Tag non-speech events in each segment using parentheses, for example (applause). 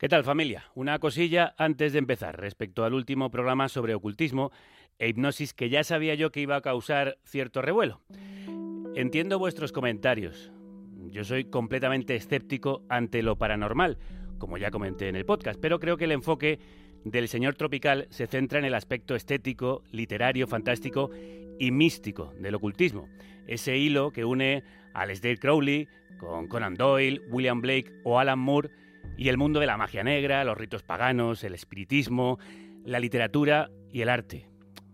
¿Qué tal familia? Una cosilla antes de empezar respecto al último programa sobre ocultismo e hipnosis que ya sabía yo que iba a causar cierto revuelo. Entiendo vuestros comentarios. Yo soy completamente escéptico ante lo paranormal, como ya comenté en el podcast, pero creo que el enfoque del señor tropical se centra en el aspecto estético, literario, fantástico y místico del ocultismo. Ese hilo que une a Aleister Crowley con Conan Doyle, William Blake o Alan Moore y el mundo de la magia negra, los ritos paganos, el espiritismo, la literatura y el arte.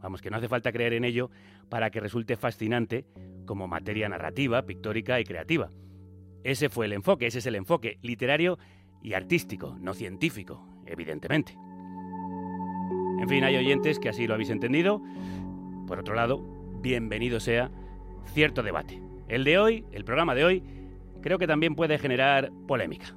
Vamos, que no hace falta creer en ello para que resulte fascinante como materia narrativa, pictórica y creativa. Ese fue el enfoque, ese es el enfoque literario y artístico, no científico, evidentemente. En fin, hay oyentes que así lo habéis entendido. Por otro lado, bienvenido sea cierto debate. El de hoy, el programa de hoy, creo que también puede generar polémica.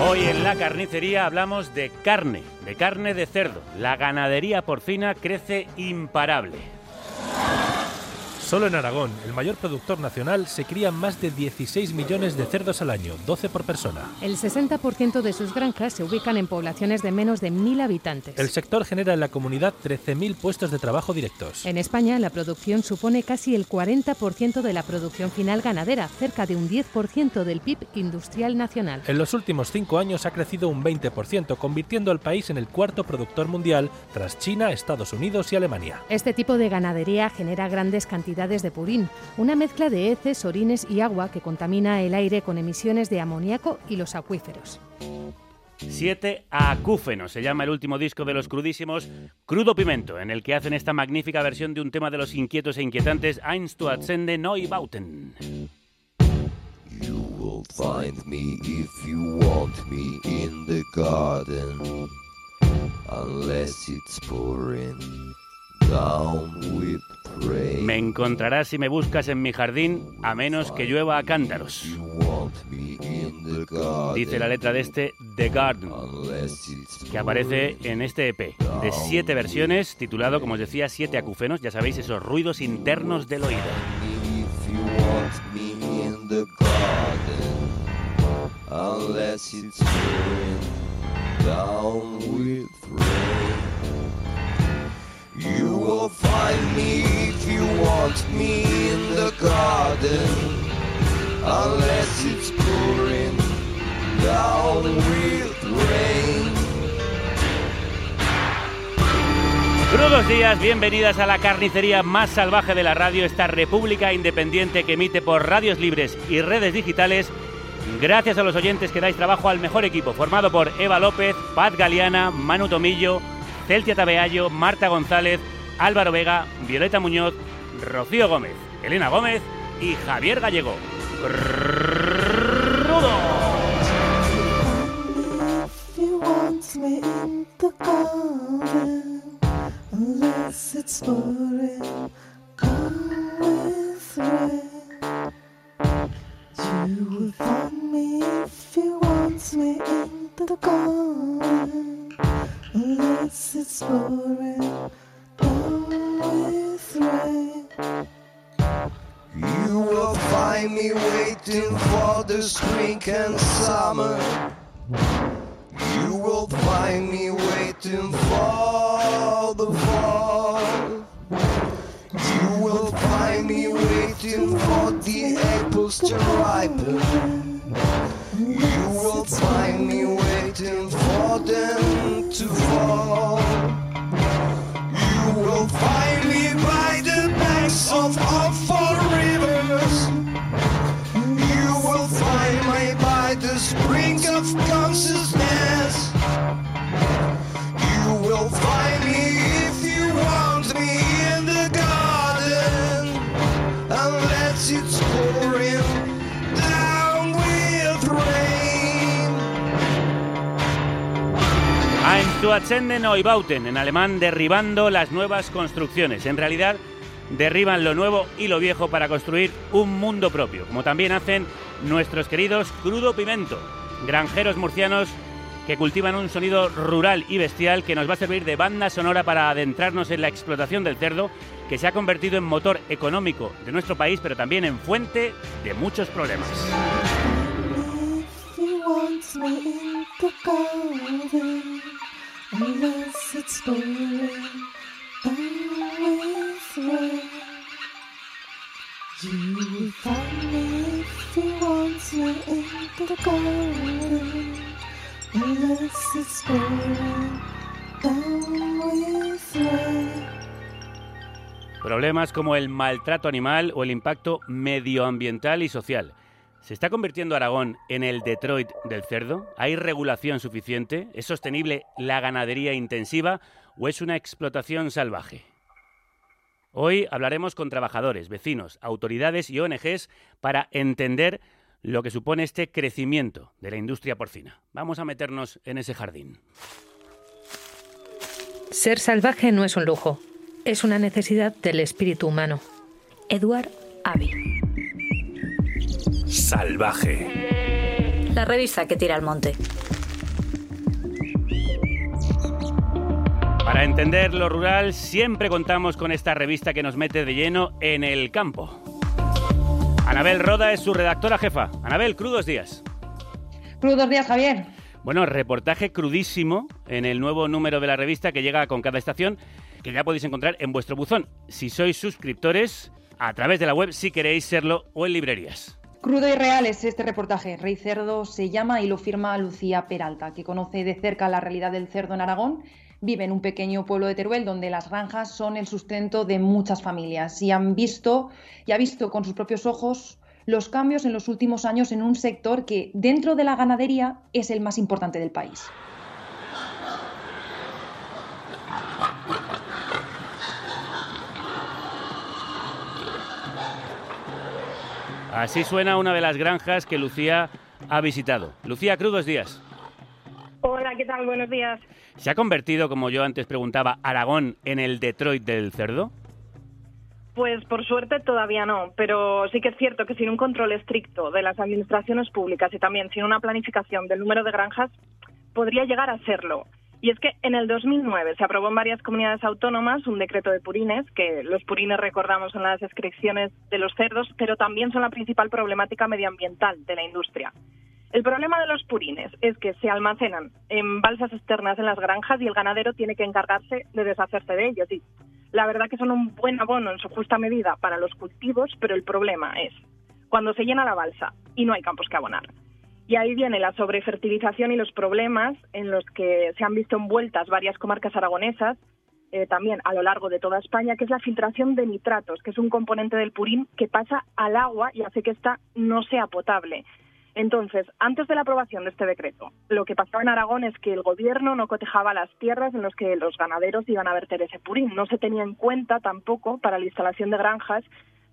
Hoy en la carnicería hablamos de carne, de carne de cerdo. La ganadería porcina crece imparable. Solo en Aragón, el mayor productor nacional, se crían más de 16 millones de cerdos al año, 12 por persona. El 60% de sus granjas se ubican en poblaciones de menos de 1.000 habitantes. El sector genera en la comunidad 13.000 puestos de trabajo directos. En España, la producción supone casi el 40% de la producción final ganadera, cerca de un 10% del PIB industrial nacional. En los últimos cinco años ha crecido un 20%, convirtiendo al país en el cuarto productor mundial tras China, Estados Unidos y Alemania. Este tipo de ganadería genera grandes cantidades de purín, una mezcla de heces, orines y agua que contamina el aire con emisiones de amoníaco y los acuíferos. Siete acúfenos se llama el último disco de los crudísimos Crudo Pimento, en el que hacen esta magnífica versión de un tema de los inquietos e inquietantes Eins zu Atzende Neubauten. You will find me if you want me in the garden. Unless it's pouring down with rain. Me encontrarás si me buscas en mi jardín, a menos que llueva a cántaros. Dice la letra de este The Garden, que aparece en este EP de siete versiones, titulado, como os decía, Siete acúfenos, ya sabéis, esos ruidos internos del oído. Unless it's down with rain. You will find me if you want me in the garden. Unless it's pouring down with rain. Crudos días, bienvenidas a la carnicería más salvaje de la radio, esta república independiente que emite por radios libres y redes digitales. Gracias a los oyentes que dais trabajo al mejor equipo, formado por Eva López, Paz Galeana, Manu Tomillo, Celtia Tabeallo, Marta González, Álvaro Vega, Violeta Muñoz, Rocío Gómez, Elena Gómez y Javier Gallego. Neubauten, en alemán derribando las nuevas construcciones. En realidad, derriban lo nuevo y lo viejo para construir un mundo propio, como también hacen nuestros queridos Crudo Pimento, granjeros murcianos que cultivan un sonido rural y bestial que nos va a servir de banda sonora para adentrarnos en la explotación del cerdo, que se ha convertido en motor económico de nuestro país, pero también en fuente de muchos problemas. Problemas como el maltrato animal o el impacto medioambiental y social. ¿Se está convirtiendo Aragón en el Detroit del cerdo? ¿Hay regulación suficiente? ¿Es sostenible la ganadería intensiva o es una explotación salvaje? Hoy hablaremos con trabajadores, vecinos, autoridades y ONGs para entender lo que supone este crecimiento de la industria porcina. Vamos a meternos en ese jardín. Ser salvaje no es un lujo, es una necesidad del espíritu humano. Eduard Avi. Salvaje. La revista que tira al monte. Para entender lo rural, siempre contamos con esta revista que nos mete de lleno en el campo. Anabel Roda es su redactora jefa. Anabel, crudos días. Crudos días, Javier. Bueno, reportaje crudísimo en el nuevo número de la revista que llega con cada estación, que ya podéis encontrar en vuestro buzón. Si sois suscriptores, a través de la web, si queréis serlo, o en librerías. Crudo y real es este reportaje. Rey Cerdo se llama y lo firma Lucía Peralta, que conoce de cerca la realidad del cerdo en Aragón. Vive en un pequeño pueblo de Teruel donde las granjas son el sustento de muchas familias y han visto y ha visto con sus propios ojos los cambios en los últimos años en un sector que dentro de la ganadería es el más importante del país. Así suena una de las granjas que Lucía ha visitado. Lucía, crudos días. Hola, ¿qué tal? Buenos días. ¿Se ha convertido, como yo antes preguntaba, Aragón en el Detroit del cerdo? Pues por suerte todavía no, pero sí que es cierto que sin un control estricto de las administraciones públicas y también sin una planificación del número de granjas, podría llegar a serlo. Y es que en el 2009 se aprobó en varias comunidades autónomas un decreto de purines, que los purines recordamos son las descripciones de los cerdos, pero también son la principal problemática medioambiental de la industria. El problema de los purines es que se almacenan en balsas externas en las granjas y el ganadero tiene que encargarse de deshacerse de ellos. Y la verdad que son un buen abono en su justa medida para los cultivos, pero el problema es cuando se llena la balsa y no hay campos que abonar. Y ahí viene la sobrefertilización y los problemas en los que se han visto envueltas varias comarcas aragonesas, eh, también a lo largo de toda España, que es la filtración de nitratos, que es un componente del purín que pasa al agua y hace que ésta no sea potable. Entonces, antes de la aprobación de este decreto, lo que pasaba en Aragón es que el gobierno no cotejaba las tierras en las que los ganaderos iban a verter ese purín. No se tenía en cuenta tampoco para la instalación de granjas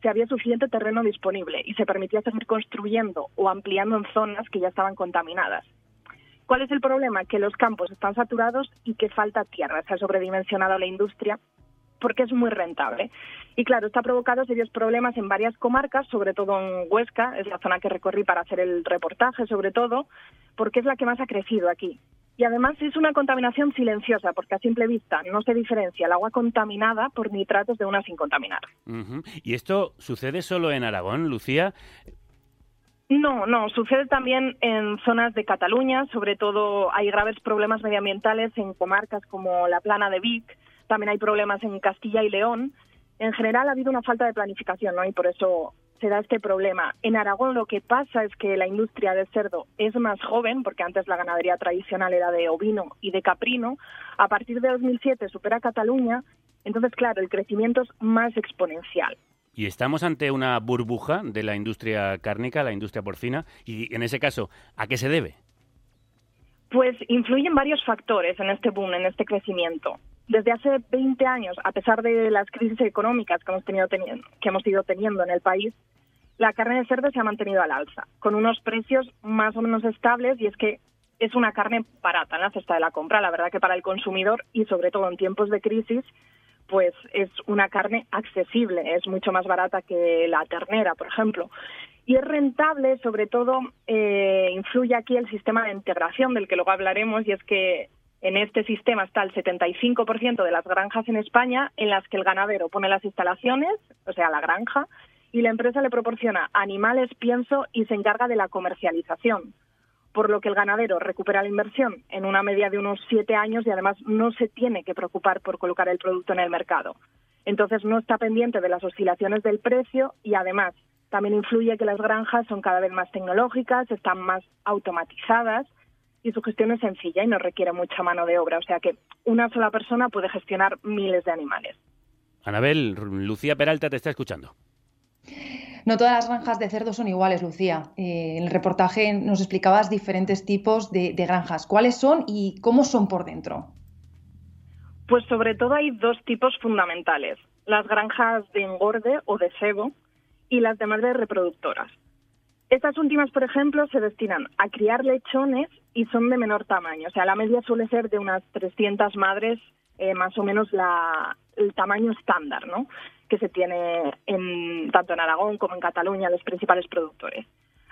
si había suficiente terreno disponible y se permitía seguir construyendo o ampliando en zonas que ya estaban contaminadas. ¿Cuál es el problema? Que los campos están saturados y que falta tierra. Se ha sobredimensionado la industria porque es muy rentable. Y claro, esto ha provocado serios problemas en varias comarcas, sobre todo en Huesca, es la zona que recorrí para hacer el reportaje, sobre todo, porque es la que más ha crecido aquí. Y además es una contaminación silenciosa, porque a simple vista no se diferencia el agua contaminada por nitratos de una sin contaminar. ¿Y esto sucede solo en Aragón, Lucía? No, no, sucede también en zonas de Cataluña, sobre todo hay graves problemas medioambientales en comarcas como la Plana de Vic, también hay problemas en Castilla y León. En general ha habido una falta de planificación, ¿no? Y por eso se da este problema. En Aragón lo que pasa es que la industria del cerdo es más joven, porque antes la ganadería tradicional era de ovino y de caprino. A partir de 2007 supera Cataluña, entonces claro, el crecimiento es más exponencial. Y estamos ante una burbuja de la industria cárnica, la industria porcina, y en ese caso, ¿a qué se debe? Pues influyen varios factores en este boom, en este crecimiento. Desde hace 20 años, a pesar de las crisis económicas que hemos, tenido teniendo, que hemos ido teniendo en el país, la carne de cerdo se ha mantenido al alza, con unos precios más o menos estables y es que es una carne barata en la cesta de la compra. La verdad que para el consumidor y sobre todo en tiempos de crisis, pues es una carne accesible, es mucho más barata que la ternera, por ejemplo. Y es rentable, sobre todo, eh, influye aquí el sistema de integración del que luego hablaremos, y es que en este sistema está el 75% de las granjas en España en las que el ganadero pone las instalaciones, o sea, la granja, y la empresa le proporciona animales, pienso y se encarga de la comercialización. Por lo que el ganadero recupera la inversión en una media de unos siete años y además no se tiene que preocupar por colocar el producto en el mercado. Entonces no está pendiente de las oscilaciones del precio y además también influye que las granjas son cada vez más tecnológicas, están más automatizadas y su gestión es sencilla y no requiere mucha mano de obra. O sea que una sola persona puede gestionar miles de animales. Anabel, Lucía Peralta te está escuchando. No todas las granjas de cerdo son iguales, Lucía. Eh, en el reportaje nos explicabas diferentes tipos de, de granjas. ¿Cuáles son y cómo son por dentro? Pues sobre todo hay dos tipos fundamentales. Las granjas de engorde o de cebo, y las demás de reproductoras. Estas últimas, por ejemplo, se destinan a criar lechones y son de menor tamaño. O sea, la media suele ser de unas 300 madres, eh, más o menos la, el tamaño estándar, ¿no? Que se tiene en, tanto en Aragón como en Cataluña, los principales productores.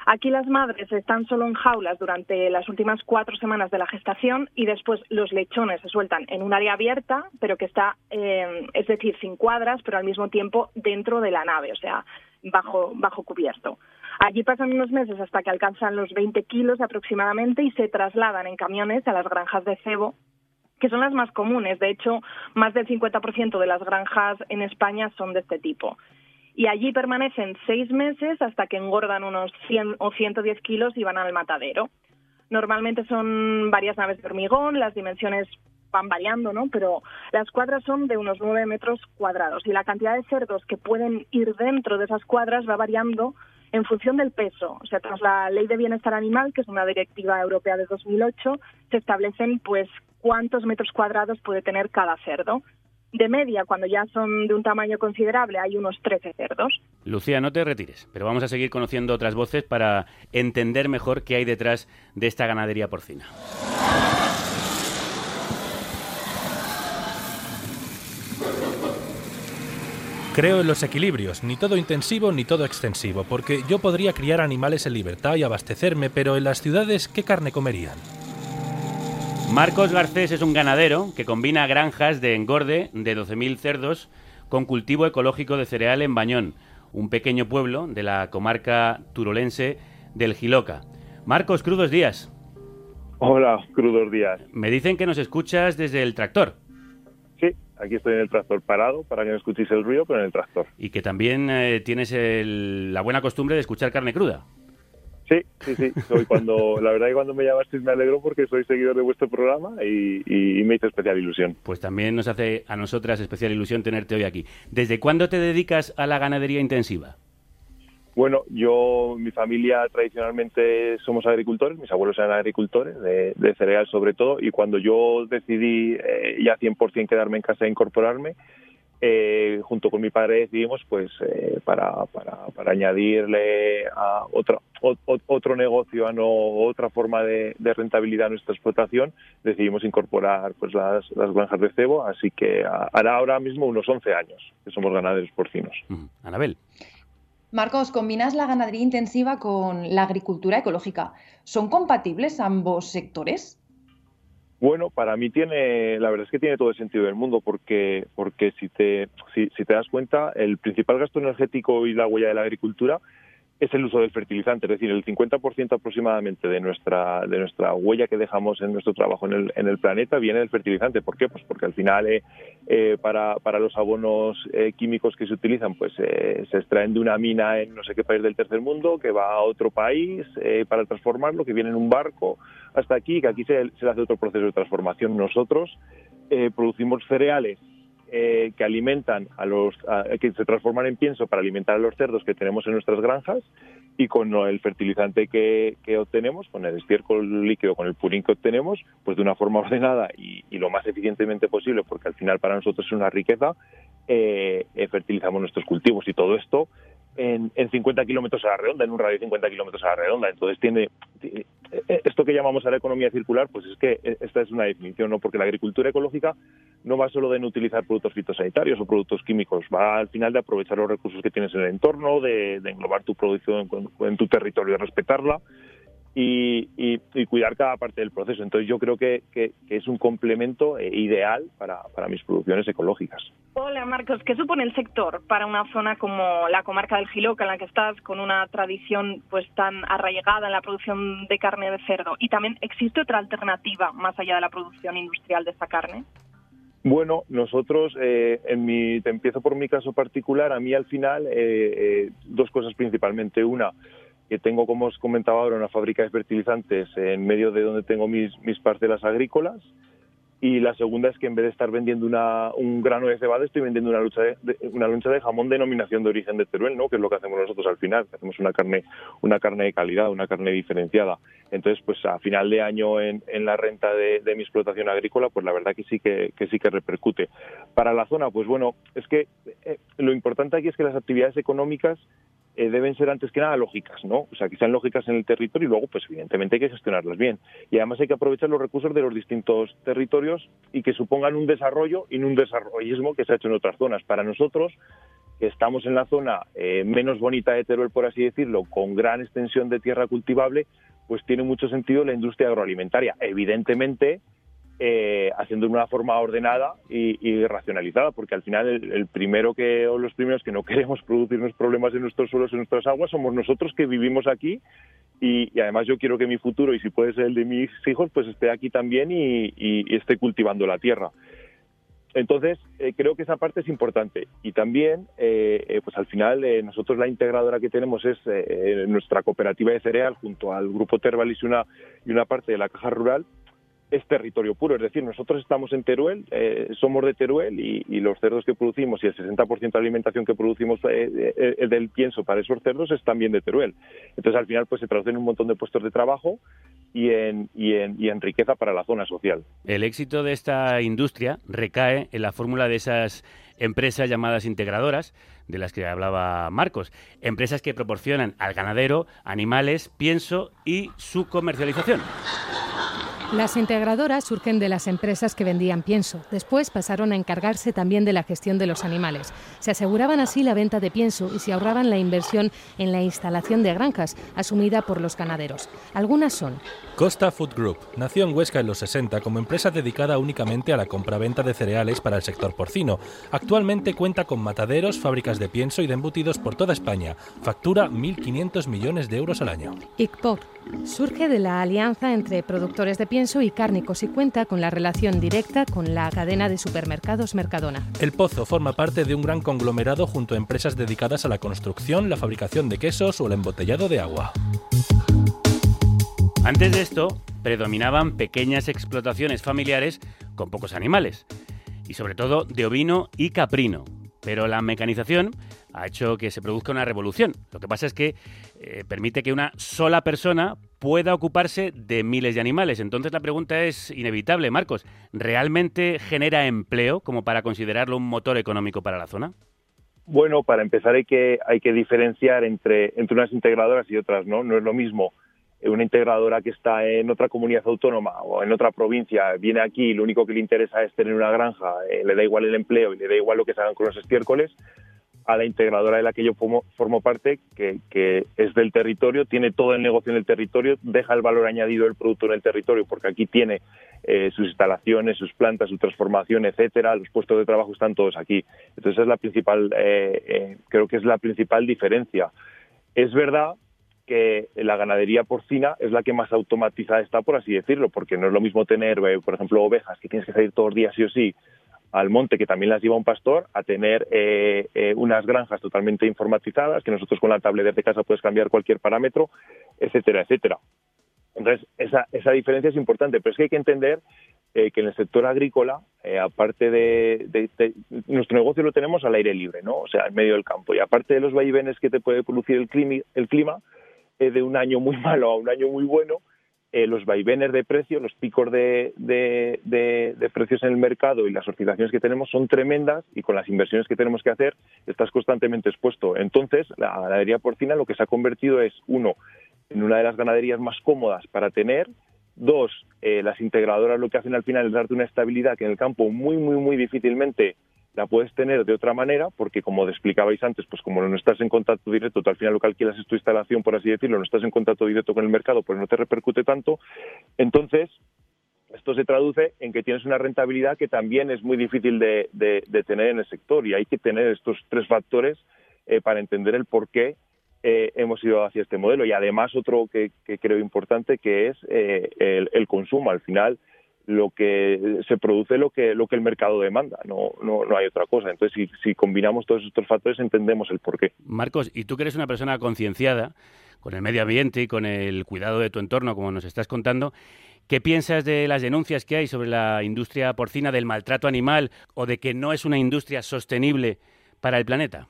Aquí las madres están solo en jaulas durante las últimas cuatro semanas de la gestación y después los lechones se sueltan en un área abierta, pero que está, eh, es decir, sin cuadras, pero al mismo tiempo dentro de la nave. O sea, bajo, bajo cubierto. Allí pasan unos meses hasta que alcanzan los 20 kilos aproximadamente y se trasladan en camiones a las granjas de cebo, que son las más comunes. De hecho, más del 50% de las granjas en España son de este tipo. Y allí permanecen seis meses hasta que engordan unos 100 o 110 kilos y van al matadero. Normalmente son varias naves de hormigón, las dimensiones van variando, ¿no? Pero las cuadras son de unos 9 metros cuadrados y la cantidad de cerdos que pueden ir dentro de esas cuadras va variando en función del peso. O sea, tras la Ley de Bienestar Animal, que es una directiva europea de 2008, se establecen, pues, cuántos metros cuadrados puede tener cada cerdo. De media, cuando ya son de un tamaño considerable, hay unos 13 cerdos. Lucía, no te retires, pero vamos a seguir conociendo otras voces para entender mejor qué hay detrás de esta ganadería porcina. Creo en los equilibrios, ni todo intensivo ni todo extensivo, porque yo podría criar animales en libertad y abastecerme, pero en las ciudades, ¿qué carne comerían? Marcos Garcés es un ganadero que combina granjas de engorde de 12.000 cerdos con cultivo ecológico de cereal en Bañón, un pequeño pueblo de la comarca turolense del Giloca. Marcos, crudos días. Hola, crudos días. Me dicen que nos escuchas desde el tractor. Sí, aquí estoy en el tractor parado para que no escuchéis el ruido, pero en el tractor. Y que también eh, tienes el- la buena costumbre de escuchar carne cruda. Sí, sí, sí. Soy cuando, la verdad que cuando me llamasteis me alegro porque soy seguidor de vuestro programa y, y- y me hizo especial ilusión. Pues también nos hace a nosotras especial ilusión tenerte hoy aquí. ¿Desde cuándo te dedicas a la ganadería intensiva? Bueno, yo, mi familia tradicionalmente somos agricultores, mis abuelos eran agricultores, de, de cereal sobre todo, y cuando yo decidí eh, ya 100% quedarme en casa e incorporarme, eh, junto con mi padre decidimos pues eh, para, para, añadirle a otro, o- o- otro negocio, a no, otra forma de, rentabilidad a nuestra explotación, decidimos incorporar pues las, granjas de cebo, así que hará ahora mismo unos 11 años que somos ganaderos porcinos. Anabel. Marcos, combinas la ganadería intensiva con la agricultura ecológica. ¿Son compatibles ambos sectores? Bueno, para mí tiene, la verdad es que tiene todo el sentido del mundo, porque, porque si te, si, si te das cuenta, el principal gasto energético y la huella de la agricultura es el uso del fertilizante, es decir, el 50% aproximadamente de nuestra de nuestra huella que dejamos en nuestro trabajo en el, en el planeta viene del fertilizante. ¿Por qué? Pues porque al final eh, eh, para, para los abonos eh, químicos que se utilizan, pues eh, se extraen de una mina en no sé qué país del tercer mundo, que va a otro país eh, para transformarlo, que viene en un barco hasta aquí, que aquí se, se hace otro proceso de transformación. Nosotros producimos cereales eh, que alimentan a los a- que se transforman en pienso para alimentar a los cerdos que tenemos en nuestras granjas y con el fertilizante que, que obtenemos, con el estiércol líquido, con el purín que obtenemos, pues de una forma (laughs) ordenada y, y lo más eficientemente posible, porque al final para nosotros es una riqueza, eh, eh, fertilizamos nuestros cultivos y todo esto en, en 50 kilómetros a la redonda, en un radio de 50 kilómetros a la redonda. Entonces tiene eh, esto que llamamos ahora economía circular, pues es que eh, esta es una definición, ¿no? Porque la agricultura ecológica no va solo de no utilizar productos fitosanitarios o productos químicos, va al final de aprovechar los recursos que tienes en el entorno, de, de englobar tu producción en, en tu territorio y respetarla. Y, y- y cuidar cada parte del proceso. Entonces yo creo que, que- que es un complemento eh, ideal para, para mis producciones ecológicas. Hola Marcos, ¿qué supone el sector para una zona como la comarca del Giloca en la que estás, con una tradición pues tan arraigada en la producción de carne de cerdo? Y también existe otra alternativa más allá de la producción industrial de esta carne. Bueno, nosotros, eh, en mi, te empiezo por mi caso particular, a mí al final, eh, eh, dos cosas principalmente. Una, que tengo, como os comentaba ahora, una fábrica de fertilizantes en medio de donde tengo mis, mis parcelas agrícolas. Y la segunda es que en vez de estar vendiendo una, un grano de cebada, estoy vendiendo una, lucha de, una loncha de jamón denominación de origen de Teruel, ¿no? que es lo que hacemos nosotros al final, hacemos una carne, una carne de calidad, una carne diferenciada. Entonces, pues a final de año en, en la renta de, de mi explotación agrícola, pues la verdad que sí que, que sí que repercute. Para la zona, pues bueno, es que eh, lo importante aquí es que las actividades económicas eh, deben ser antes que nada lógicas, ¿no? O sea, que sean lógicas en el territorio y luego, pues evidentemente hay que gestionarlas bien. Y además hay que aprovechar los recursos de los distintos territorios y que supongan un desarrollo y no un desarrollismo que se ha hecho en otras zonas. Para nosotros, que estamos en la zona eh, menos bonita de Teruel, por así decirlo, con gran extensión de tierra cultivable, pues tiene mucho sentido la industria agroalimentaria. Evidentemente, eh, haciendo de una forma ordenada y, y racionalizada, porque al final el, primero que o los primeros que no (laughs) queremos producirnos problemas en nuestros suelos, en nuestras aguas, somos nosotros que vivimos aquí y, y además yo quiero que mi futuro y si puede ser el de mis hijos, pues esté aquí también y, y- esté cultivando la tierra. Entonces, eh, creo que esa parte es importante. Y también, eh, eh, pues al final, nosotros la integradora que tenemos es nuestra cooperativa de cereal junto al grupo Tervalis y una, y una parte de la caja rural es territorio puro, es decir, nosotros estamos en Teruel, eh, somos de Teruel y, los cerdos que producimos y el 60% de alimentación que producimos eh, eh, del pienso para esos cerdos es también de Teruel. Entonces, al final, pues se traduce en un montón de puestos de trabajo y en, y en, y en riqueza para la zona social. El éxito de esta industria recae en la fórmula de esas empresas llamadas integradoras, de las que hablaba Marcos. Empresas que proporcionan al ganadero animales, pienso y su comercialización. Las integradoras surgen de las empresas que vendían pienso. Después pasaron a encargarse también de la gestión de los animales. Se aseguraban así la venta de pienso y se ahorraban la inversión en la instalación de granjas, asumida por los ganaderos. Algunas son Costa Food Group nació en Huesca en los 60 como empresa dedicada únicamente a la compraventa de cereales para el sector porcino. Actualmente cuenta con mataderos, fábricas de pienso y de embutidos por toda España. Factura 1.500 millones de euros al año. ICPOC. Surge de la alianza entre productores de pienso y cárnicos y cuenta con la relación directa con la cadena de supermercados Mercadona. El Pozo forma parte de un gran conglomerado junto a empresas dedicadas a la construcción, la fabricación de quesos o el embotellado de agua. Antes de esto, predominaban pequeñas explotaciones familiares con pocos animales, y sobre todo de ovino y caprino. Pero la mecanización ha hecho que se produzca una revolución. Lo que pasa es que eh, permite que una sola persona pueda ocuparse de miles de animales. Entonces la pregunta es inevitable, Marcos. ¿Realmente genera empleo como para considerarlo un motor económico para la zona? Bueno, para empezar hay que, hay que diferenciar entre, entre unas integradoras y otras, ¿no? No es lo mismo una integradora que está en otra comunidad autónoma o en otra provincia, viene aquí y lo único que le interesa es tener una granja, eh, le da igual el empleo y le da igual lo que se hagan con los estiércoles, a la integradora de la que yo formo, formo parte, que, que, es del territorio, tiene todo el negocio en el territorio, deja el valor añadido del producto en el territorio, porque aquí tiene eh, sus instalaciones, sus plantas, su transformación, etcétera, los puestos de trabajo están todos aquí. Entonces es la principal, eh, eh, creo que es la principal diferencia. Es verdad que la ganadería porcina es la que más automatizada está, por así decirlo, porque no es lo mismo tener, eh, por ejemplo, ovejas que tienes que salir todos los días sí o sí al monte, que también las lleva un pastor, a tener eh, eh, unas granjas totalmente informatizadas, que nosotros con la tablet de casa puedes cambiar cualquier parámetro, etcétera, etcétera. Entonces, esa, esa diferencia es importante, pero es que hay que entender eh, que en el sector agrícola, eh, aparte de, Nuestro negocio lo tenemos al aire libre, ¿no? O sea, en medio del campo. Y aparte de los vaivenes que te puede producir el clima, el clima de un año muy (laughs) malo a un año muy bueno, eh, los vaivenes de precio, los picos de, de- de- de precios en el mercado y las oscilaciones que tenemos son tremendas y con las inversiones que tenemos que hacer estás constantemente expuesto. Entonces, la ganadería porcina lo que se ha convertido es, uno, en una de las ganaderías más cómodas para tener, dos, eh, las integradoras lo que hacen al final es darte una estabilidad que en el campo muy, muy, muy difícilmente la puedes tener de otra manera, porque como explicabais antes, pues como no estás en contacto directo, al final lo que alquilas es tu instalación, por así decirlo, no estás en contacto directo con el mercado, pues no te repercute tanto. Entonces, esto se traduce en que tienes una rentabilidad que también es muy difícil de, de- tener en el sector y hay que tener estos tres factores eh, para entender el por qué eh, hemos ido hacia este modelo. Y además otro que, que creo importante que es eh, el consumo. Al final lo que se produce lo que lo que el mercado demanda, no, no, no hay otra cosa. Entonces, si, si combinamos todos estos factores, entendemos el porqué. Marcos, y tú que eres una persona concienciada con el medio ambiente y con el cuidado de tu entorno, como nos estás contando, ¿qué piensas de las denuncias que hay sobre la industria porcina del maltrato animal o de que no es una industria sostenible para el planeta?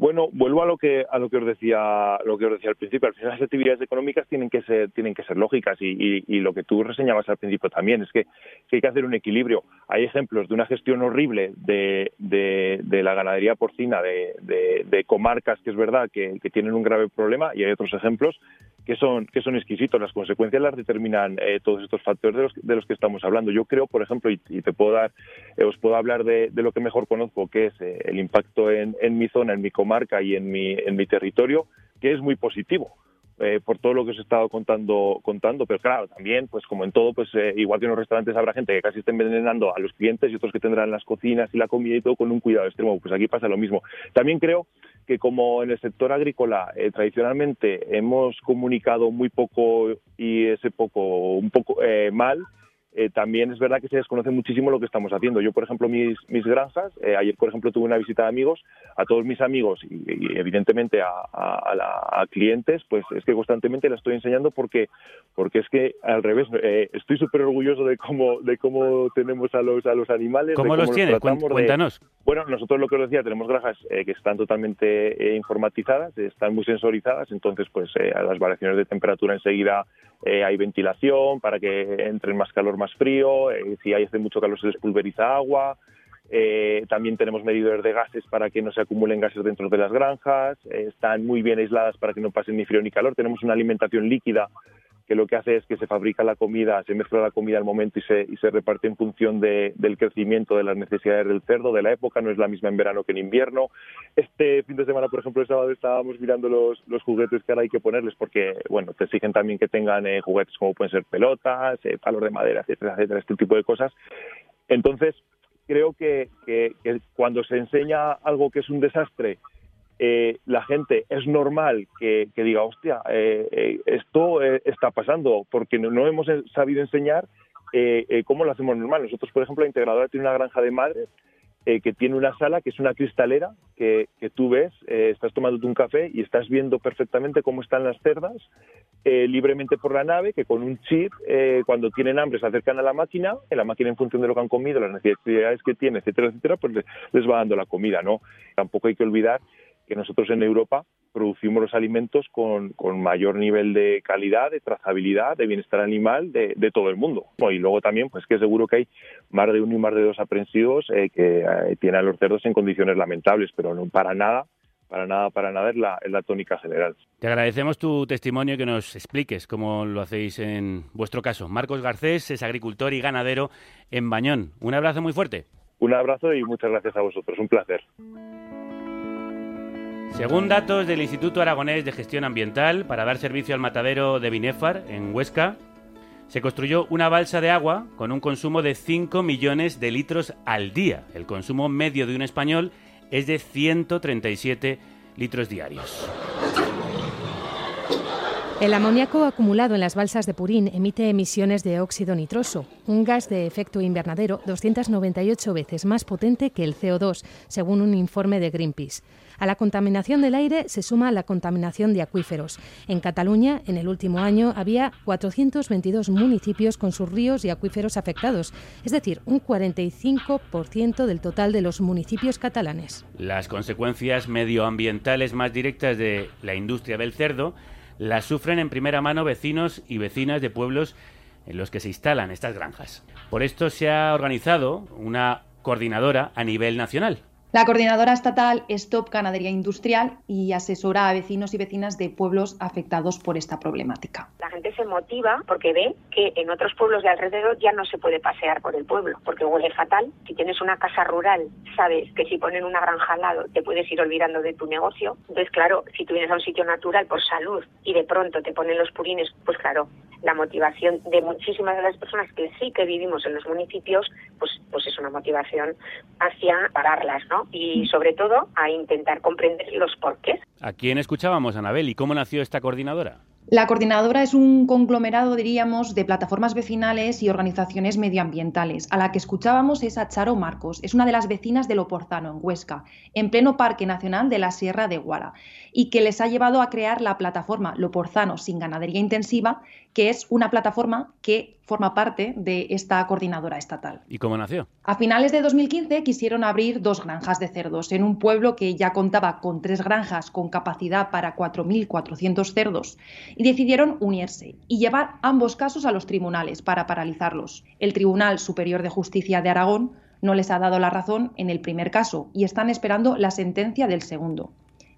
Bueno, vuelvo a lo que a lo que os decía lo que os decía al principio. Al final las actividades económicas tienen que ser tienen que ser lógicas y, y- y lo que tú reseñabas al principio también es que, hay que hacer un equilibrio. Hay ejemplos de una gestión horrible de, de- de la ganadería porcina de, de- comarcas que es verdad que tienen un grave problema y hay otros ejemplos que son que son exquisitos. Las consecuencias las determinan eh, todos estos factores de los, de los que estamos hablando. Yo creo, por ejemplo, y, te puedo dar, eh, os puedo hablar de, de lo que mejor conozco, que es eh, el impacto en, en mi zona, en mi comarca y en mi, en mi territorio, que es muy positivo. eh, por todo lo que os he estado contando, contando, pero claro, también, pues como en todo, pues igual que en los restaurantes habrá gente que casi esté envenenando a los clientes y otros que tendrán las cocinas y la comida y todo con un cuidado extremo, pues aquí pasa lo mismo. También creo que como en el sector agrícola eh, tradicionalmente hemos comunicado muy poco y ese poco un poco eh, mal, eh, también es verdad que se desconoce muchísimo lo que estamos haciendo. Yo, por ejemplo, mis, mis granjas, eh, ayer, por ejemplo, tuve una visita de amigos, a todos mis amigos y, y evidentemente a, a- a la- a clientes, pues es que constantemente la estoy enseñando porque, porque es que al revés, eh, estoy súper orgulloso de cómo, de cómo tenemos a los, a los animales. de ¿Cómo los tiene? tratamos, Cuen- de- cuéntanos. bueno, nosotros lo que os decía, tenemos granjas que están totalmente informatizadas, están muy sensorizadas, entonces pues a las variaciones de temperatura enseguida eh, hay ventilación para que entre más calor, más frío, eh, si hay hace mucho calor se les pulveriza agua, eh, también tenemos medidores de gases para que no se acumulen gases dentro de las granjas, eh, están muy bien aisladas para que no pasen ni frío ni calor, tenemos una alimentación líquida que lo que hace es que se fabrica la comida, se mezcla la comida al momento y se, y se reparte en función de- del crecimiento, de las necesidades del cerdo, de la época, no es la misma en verano que en invierno. Este fin de semana, por ejemplo, el sábado estábamos mirando los, los juguetes que ahora hay que ponerles porque, bueno, te exigen también que tengan eh, juguetes como pueden ser pelotas, eh, palos de madera, etcétera, etcétera, este tipo de cosas. Entonces, creo que, que- que cuando se enseña algo que es un desastre, eh, la gente es normal que, diga, hostia, eh, eh, esto eh, está pasando, porque no, no hemos sabido enseñar eh, cómo lo hacemos normal. Nosotros, por ejemplo, la integradora tiene una granja de madres que tiene una sala que es una cristalera que, que tú ves, eh, estás tomándote un café y estás viendo perfectamente cómo están las cerdas libremente por la nave, que con un chip, eh, cuando tienen hambre, se acercan a la máquina, y la máquina en función de lo que han comido, las necesidades que tiene, etcétera, etcétera, pues les va dando la comida, ¿no? Tampoco hay que olvidar que nosotros en Europa producimos los alimentos con, con mayor nivel de calidad, de trazabilidad, de bienestar animal de, de todo el mundo. Y luego también, pues que seguro que hay más de uno y más de dos aprensivos eh, que eh, tienen a los cerdos en condiciones lamentables, pero no para nada, para nada, para nada es la, es la tónica general. Te agradecemos tu testimonio y que nos expliques cómo lo hacéis en vuestro caso. Marcos Garcés es agricultor y ganadero en Bañón. Un abrazo muy fuerte. Un abrazo y muchas gracias a vosotros. Un placer. Según datos del Instituto Aragonés de Gestión Ambiental, para dar servicio al matadero de Binéfar, en Huesca, se construyó una balsa de agua con un consumo de 5 millones de litros al día. El consumo medio de un español es de 137 litros diarios. El amoníaco acumulado en las balsas de Purín emite emisiones de óxido nitroso, un gas de efecto invernadero 298 veces más potente que el CO2, según un informe de Greenpeace. A la contaminación del aire se suma la contaminación de acuíferos. En Cataluña, en el último año, había 422 municipios con sus ríos y acuíferos afectados, es decir, un 45% del total de los municipios catalanes. Las consecuencias medioambientales más directas de la industria del cerdo las sufren en primera mano vecinos y vecinas de pueblos en los que se instalan estas granjas. Por esto se ha organizado una coordinadora a nivel nacional. La coordinadora estatal Stop Ganadería Industrial y asesora a vecinos y vecinas de pueblos afectados por esta problemática. La gente se motiva porque ve que en otros pueblos de alrededor ya no se puede pasear por el pueblo, porque huele fatal. Si tienes una casa rural, sabes que si ponen una granja al lado te puedes ir olvidando de tu negocio. Entonces, claro, si tú vienes a un sitio natural por salud y de pronto te ponen los purines, pues claro, la motivación de muchísimas de las personas que sí que vivimos en los municipios, pues, pues es una motivación hacia pararlas, ¿no? Y sobre todo a intentar comprender los porqués. ¿A quién escuchábamos, Anabel? ¿Y cómo nació esta coordinadora? La coordinadora es un conglomerado, diríamos, de plataformas vecinales y organizaciones medioambientales. A la que escuchábamos es a Charo Marcos, es una de las vecinas de Loporzano, en Huesca, en pleno Parque Nacional de la Sierra de Guara, y que les ha llevado a crear la plataforma Loporzano sin ganadería intensiva, que es una plataforma que forma parte de esta coordinadora estatal. ¿Y cómo nació? A finales de 2015 quisieron abrir dos granjas de cerdos en un pueblo que ya contaba con tres granjas con capacidad para 4.400 cerdos y decidieron unirse y llevar ambos casos a los tribunales para paralizarlos. El Tribunal Superior de Justicia de Aragón no les ha dado la razón en el primer caso y están esperando la sentencia del segundo.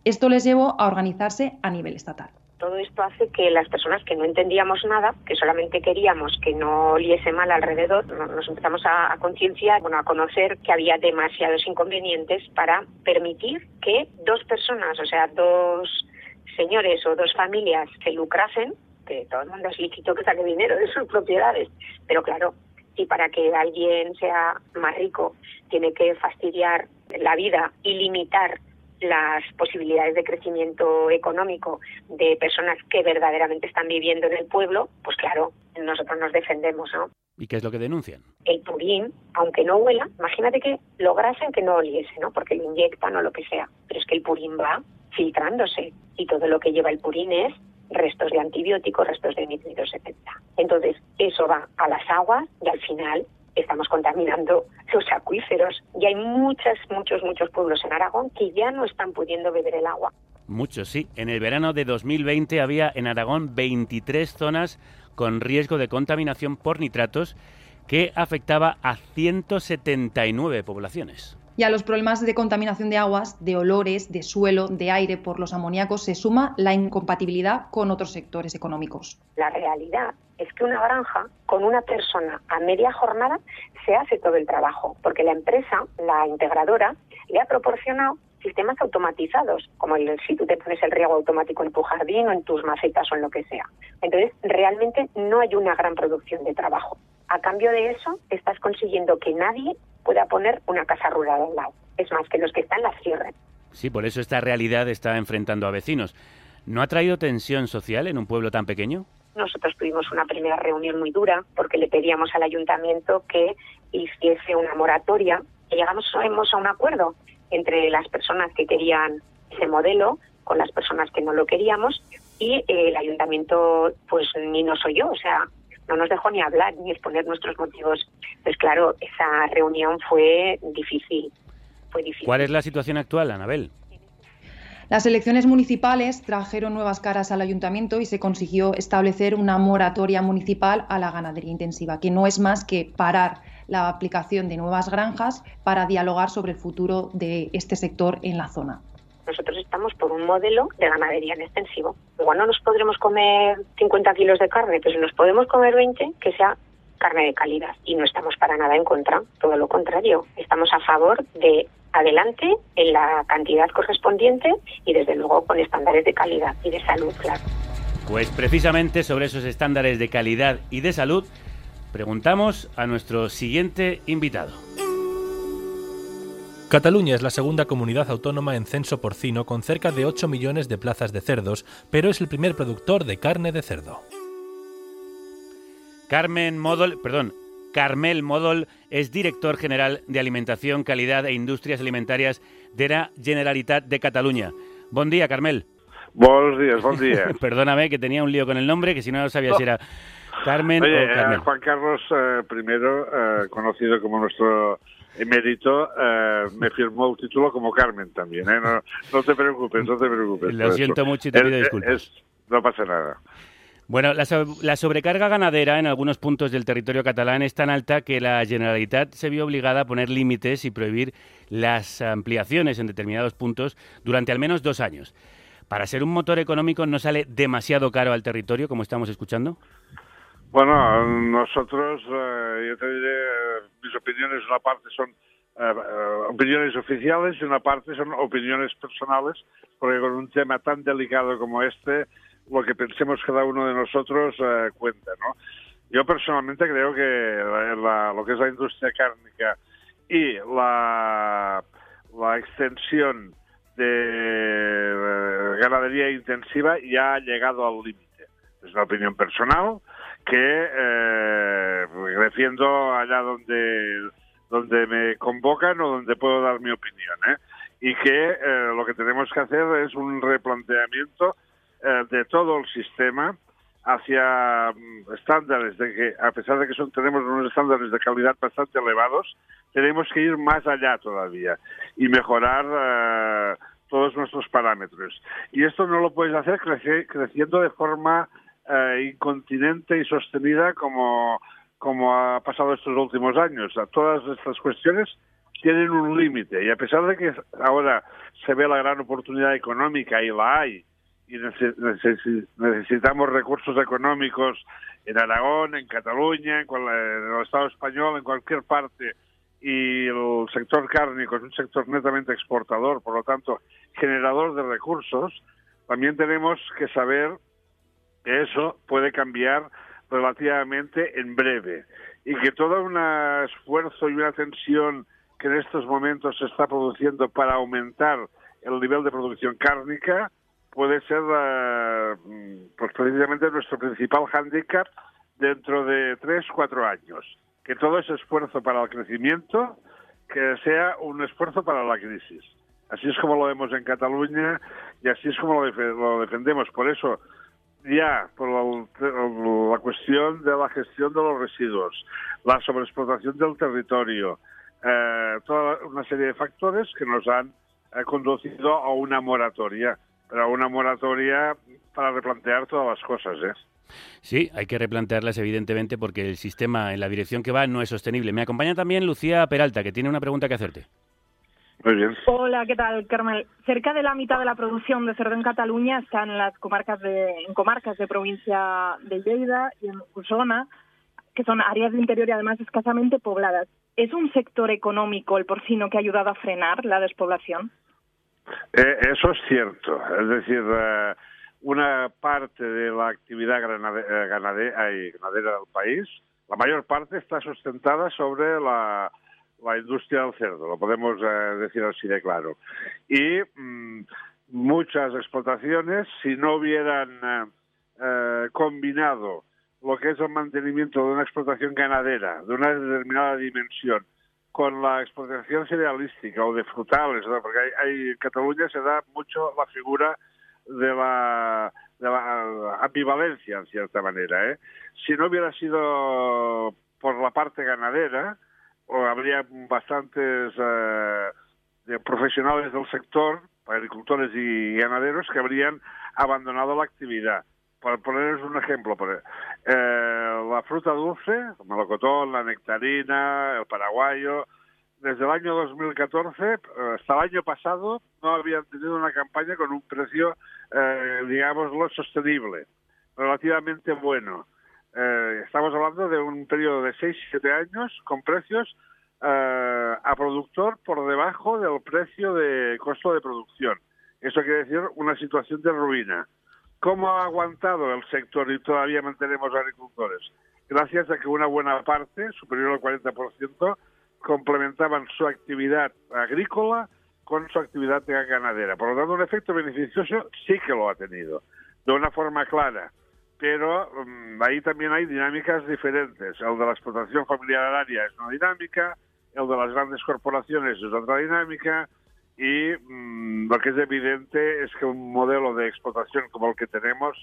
Esto les llevó a organizarse a nivel estatal todo esto hace que las personas que no entendíamos nada, que solamente queríamos que no oliese mal alrededor, nos empezamos a, concienciar, bueno, a conocer que había demasiados inconvenientes para permitir que dos personas, o sea, dos señores o dos familias se lucrasen, que todo el mundo es lícito que saque dinero de sus propiedades, pero claro, si para que alguien sea más rico tiene que fastidiar la vida y limitar las posibilidades de crecimiento económico de personas que verdaderamente están viviendo en el pueblo, pues claro, nosotros nos defendemos, ¿no? ¿Y qué es lo que denuncian? El purín, aunque no huela, imagínate que lograsen que no oliese, ¿no? Porque lo inyectan o lo que sea. Pero es que el purín va filtrándose y todo lo que lleva el purín es restos de antibióticos, restos de nítridos, etc. Entonces, eso va a las aguas y al final estamos contaminando (laughs) los acuíferos. Y hay muchos, muchos, muchos pueblos en Aragón que ya no están pudiendo beber el agua. Muchos, sí. En el verano de 2020 había en Aragón 23 zonas con riesgo de contaminación por nitratos que afectaba a 179 poblaciones. Y a los problemas de contaminación de aguas, de olores, de suelo, de aire por los amoníacos se suma la incompatibilidad con otros sectores económicos. La realidad es que una granja con una persona a media jornada se hace todo el trabajo, porque la empresa, la integradora, le ha proporcionado sistemas automatizados, como el si tú te pones el riego automático en tu jardín o en tus macetas o en lo que sea. Entonces, realmente no hay una gran producción de trabajo. A cambio de eso, estás consiguiendo que nadie pueda poner una casa rural al lado. Es más, que los que están las cierren. Sí, por eso esta realidad está enfrentando a vecinos. ¿No ha traído tensión social en un pueblo tan pequeño? Nosotros tuvimos una primera reunión muy dura porque le pedíamos al ayuntamiento que hiciese una moratoria y llegamos a un acuerdo entre las personas que querían ese modelo con las personas que no lo queríamos y eh, el ayuntamiento pues ni nos oyó, o sea, no nos dejó ni hablar ni exponer nuestros motivos. Pues claro, esa reunión fue difícil, fue difícil. ¿Cuál es la situación actual, Anabel? Las elecciones municipales trajeron nuevas caras al ayuntamiento y se consiguió establecer una moratoria municipal a la ganadería intensiva, que no es más que parar la aplicación de nuevas granjas para dialogar sobre el futuro de este sector en la zona. Nosotros estamos por un modelo de ganadería en extensivo. Igual no nos podremos comer 50 kilos de carne, pero si nos podemos comer 20, que sea carne de calidad. Y no estamos para nada en contra, todo lo contrario. Estamos a favor de adelante en la cantidad correspondiente y desde luego con estándares de calidad y de salud, claro. Pues precisamente sobre esos estándares de calidad y de salud preguntamos a nuestro siguiente invitado. Cataluña es la segunda comunidad autónoma en censo porcino con cerca de 8 millones de plazas de cerdos, pero es el primer productor de carne de cerdo. Carmen Modol, perdón, Carmel Modol es director general de Alimentación, Calidad e Industrias Alimentarias de la Generalitat de Cataluña. Buen día, Carmel. Buenos días, buen día. (laughs) Perdóname que tenía un lío con el nombre, que si no sabía si era Carmen Oye, o eh, Carmel. Juan Carlos eh, I, eh, conocido como nuestro emérito, eh, me firmó el título como Carmen también. ¿eh? No, no te preocupes, no te preocupes. Lo siento mucho y te pido Es- disculpas. es- no pasa nada. Bueno, la, so- la sobrecarga ganadera en algunos puntos del territorio catalán es tan alta que la Generalitat se vio obligada a poner límites y prohibir las ampliaciones en determinados puntos durante al menos dos años. Para ser un motor económico no sale demasiado caro al territorio, como estamos escuchando. Bueno, nosotros, eh, yo te diré, mis opiniones, una parte son eh, eh, opiniones oficiales y una parte son opiniones personales, porque con un tema tan delicado como este, lo que pensemos cada uno de nosotros eh, cuenta, ¿no? Yo personalmente creo que la- lo que es la industria cárnica y la, extensión de ganadería intensiva ya ha llegado al límite. Es una opinión personal que eh, defiendo allá donde donde me convocan o donde puedo dar mi opinión, ¿eh? Y que eh, lo que tenemos que hacer es un replanteamiento eh, de todo el sistema hacia mm, estándares de que, a pesar de que son, tenemos unos estándares de calidad bastante elevados, tenemos que ir más allá todavía y mejorar eh, todos nuestros parámetros. Y esto no lo puedes hacer crece- creciendo de forma eh, incontinente y sostenida como, como ha pasado estos últimos años. Todas estas cuestiones tienen un límite y a pesar de que ahora se ve la gran oportunidad económica y la hay y nece- necesi- necesitamos recursos económicos en Aragón, en Cataluña, en el Estado español, en cualquier parte y el sector cárnico es un sector netamente exportador, por lo tanto, generador de recursos, también tenemos que saber eso puede cambiar relativamente en breve y que todo un esfuerzo y una tensión que en estos momentos se está produciendo para aumentar el nivel de producción cárnica puede ser eh, pues precisamente nuestro principal hándicap dentro de tres, cuatro años. Que todo ese esfuerzo para el crecimiento que sea un esfuerzo para la crisis. Así es como lo vemos en Cataluña y así es como lo, defe- lo defendemos. Por eso, ya, por la, la cuestión de la gestión de los residuos, la sobreexplotación del territorio, eh, toda una serie de factores que nos han eh, conducido a una moratoria, pero a una moratoria para replantear todas las cosas, ¿eh? Sí, hay que replantearlas evidentemente porque el sistema en la dirección que va no es sostenible. Me acompaña también Lucía Peralta, que tiene una pregunta que hacerte. Muy bien. Hola, ¿qué tal, Carmel? Cerca de la mitad de la producción de cerdo en Cataluña está en las comarcas de, en comarcas de provincia de Lleida y en Osona, que son áreas de interior y además escasamente pobladas. ¿Es un sector económico el porcino que ha ayudado a frenar la despoblación? Eh, eso es cierto. Es decir, eh, una parte de la actividad eh, ganadera del país, la mayor parte está sustentada sobre la, la industria del cerdo, lo podemos eh, decir así de claro. Y mm, muchas explotaciones, si no hubieran eh, eh, combinado lo que es el mantenimiento de una explotación ganadera de una determinada dimensión con la explotación cerealística o de frutales, porque hay, en Cataluña se da mucho la figura de la, de la ambivalencia, en cierta manera. ¿eh? Si no hubiera sido por la parte ganadera, habría bastantes eh, profesionales del sector, agricultores y ganaderos, que habrían abandonado la actividad. Por poneros un ejemplo, por- eh, la fruta dulce, el melocotón, la nectarina, el paraguayo, desde el año 2014 eh, hasta el año pasado no habían tenido una campaña con un precio, eh, digámoslo, sostenible, relativamente bueno. Eh, estamos hablando de un periodo de 6-7 años con precios eh, a productor por debajo del precio de costo de producción. Eso quiere decir una situación de ruina. ¿Cómo ha aguantado el sector y todavía mantenemos agricultores? Gracias a que una buena parte, superior al 40%, complementaban su actividad agrícola con su actividad ganadera. Por lo tanto, un efecto beneficioso sí que lo ha tenido, de una forma clara. Pero um, ahí también hay dinámicas diferentes. El de la explotación familiar agraria es una dinámica, el de las grandes corporaciones es otra dinámica, y um, lo que es evidente es que un modelo de explotación como el que tenemos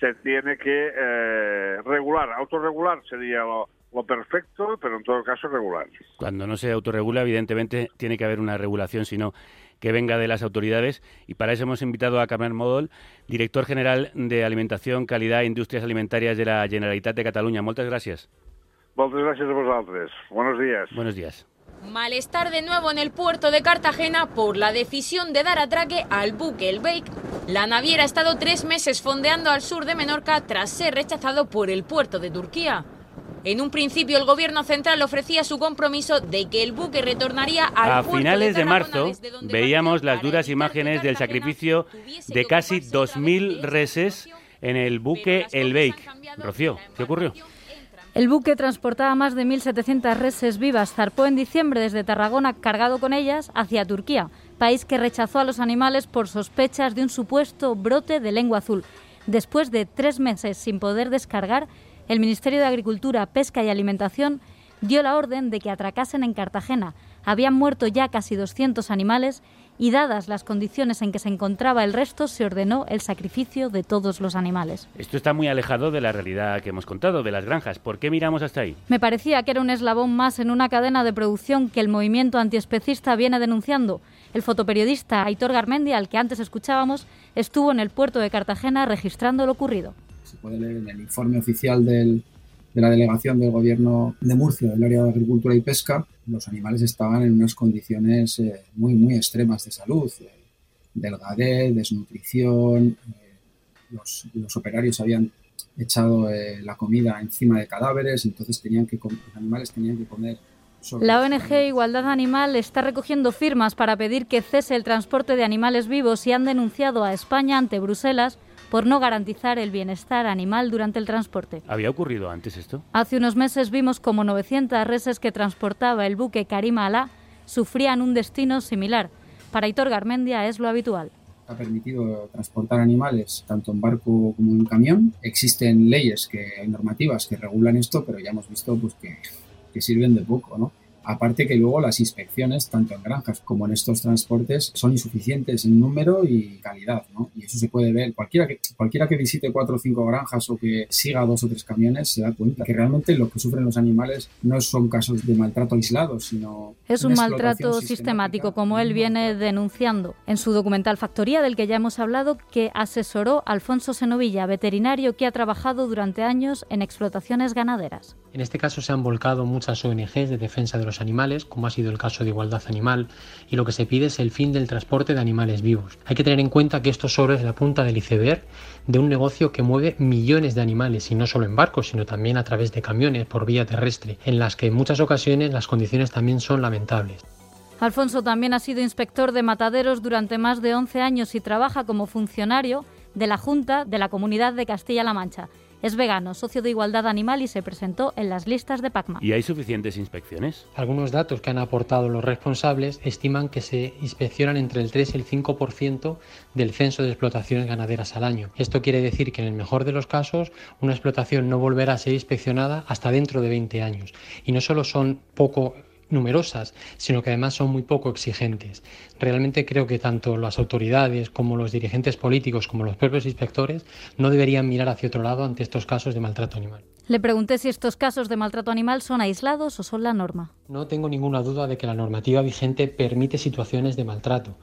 se tiene que eh, regular. Autorregular sería lo, lo perfecto, pero en todo caso regular. Cuando no se autorregula, evidentemente tiene que haber una regulación, sino que venga de las autoridades. Y para eso hemos invitado a Carmen Modol, director general de Alimentación, Calidad e Industrias Alimentarias de la Generalitat de Cataluña. Muchas gracias. Muchas gracias a vosotros. Buenos días. Buenos días. Malestar de nuevo en el puerto de Cartagena por la decisión de dar atraque al buque El Bake. La naviera ha estado tres meses fondeando al sur de Menorca tras ser rechazado por el puerto de Turquía. En un principio el gobierno central ofrecía su compromiso de que el buque retornaría al A puerto finales de marzo veíamos las duras imágenes del sacrificio de casi 2.000 reses en el buque El Bake. Rocío, ¿qué ocurrió? El buque transportaba más de 1.700 reses vivas. Zarpó en diciembre desde Tarragona cargado con ellas hacia Turquía, país que rechazó a los animales por sospechas de un supuesto brote de lengua azul. Después de tres meses sin poder descargar, el Ministerio de Agricultura, Pesca y Alimentación dio la orden de que atracasen en Cartagena. Habían muerto ya casi 200 animales y dadas las condiciones en que se encontraba el resto, se ordenó el sacrificio de todos los animales. Esto está muy alejado de la realidad que hemos contado, de las granjas. ¿Por qué miramos hasta ahí? Me parecía que era un eslabón más en una cadena de producción que el movimiento antiespecista viene denunciando. El fotoperiodista Aitor Garmendia, al que antes escuchábamos, estuvo en el puerto de Cartagena registrando lo ocurrido. Se puede leer en el informe oficial del, de la delegación del gobierno de Murcia, del área de agricultura y pesca, los animales estaban en unas condiciones eh, muy, muy extremas de salud, eh, delgadez, desnutrición, eh, los, los, operarios habían echado eh, la comida encima de cadáveres, entonces tenían que, los animales tenían que comer La ONG Igualdad Animal está recogiendo firmas para pedir que cese el transporte de animales vivos y han denunciado a España ante Bruselas por no garantizar el bienestar animal durante el transporte. ¿Había ocurrido antes esto? Hace unos meses vimos como 900 reses que transportaba el buque Karima Alá sufrían un destino similar. Para Hitor Garmendia es lo habitual. Ha permitido transportar animales tanto en barco como en camión. Existen leyes, que, normativas que regulan esto, pero ya hemos visto pues, que, que sirven de poco, ¿no? Aparte que luego las inspecciones, tanto en granjas como en estos transportes, son insuficientes en número y calidad, ¿no? Y eso se puede ver. Cualquiera que, cualquiera que visite cuatro o cinco granjas o que siga dos o tres camiones se da cuenta que realmente lo que sufren los animales no son casos de maltrato aislados, sino... Es un maltrato sistemático, como él viene denunciando en su documental Factoría, del que ya hemos hablado, que asesoró Alfonso Senovilla, veterinario que ha trabajado durante años en explotaciones ganaderas. En este caso se han volcado muchas ONGs de defensa de los animales, como ha sido el caso de Igualdad Animal, y lo que se pide es el fin del transporte de animales vivos. Hay que tener en cuenta que esto solo es la punta del iceberg de un negocio que mueve millones de animales, y no solo en barcos, sino también a través de camiones por vía terrestre, en las que en muchas ocasiones las condiciones también son lamentables. Alfonso también ha sido inspector de mataderos durante más de 11 años y trabaja como funcionario de la Junta de la Comunidad de Castilla-La Mancha. Es vegano, socio de Igualdad Animal y se presentó en las listas de PACMA. ¿Y hay suficientes inspecciones? Algunos datos que han aportado los responsables estiman que se inspeccionan entre el 3 y el 5% del censo de explotaciones ganaderas al año. Esto quiere decir que en el mejor de los casos una explotación no volverá a ser inspeccionada hasta dentro de 20 años. Y no solo son poco numerosas, sino que además son muy poco exigentes. Realmente creo que tanto las autoridades como los dirigentes políticos como los propios inspectores no deberían mirar hacia otro lado ante estos casos de maltrato animal. Le pregunté si estos casos de maltrato animal son aislados o son la norma. No tengo ninguna duda de que la normativa vigente permite situaciones de maltrato.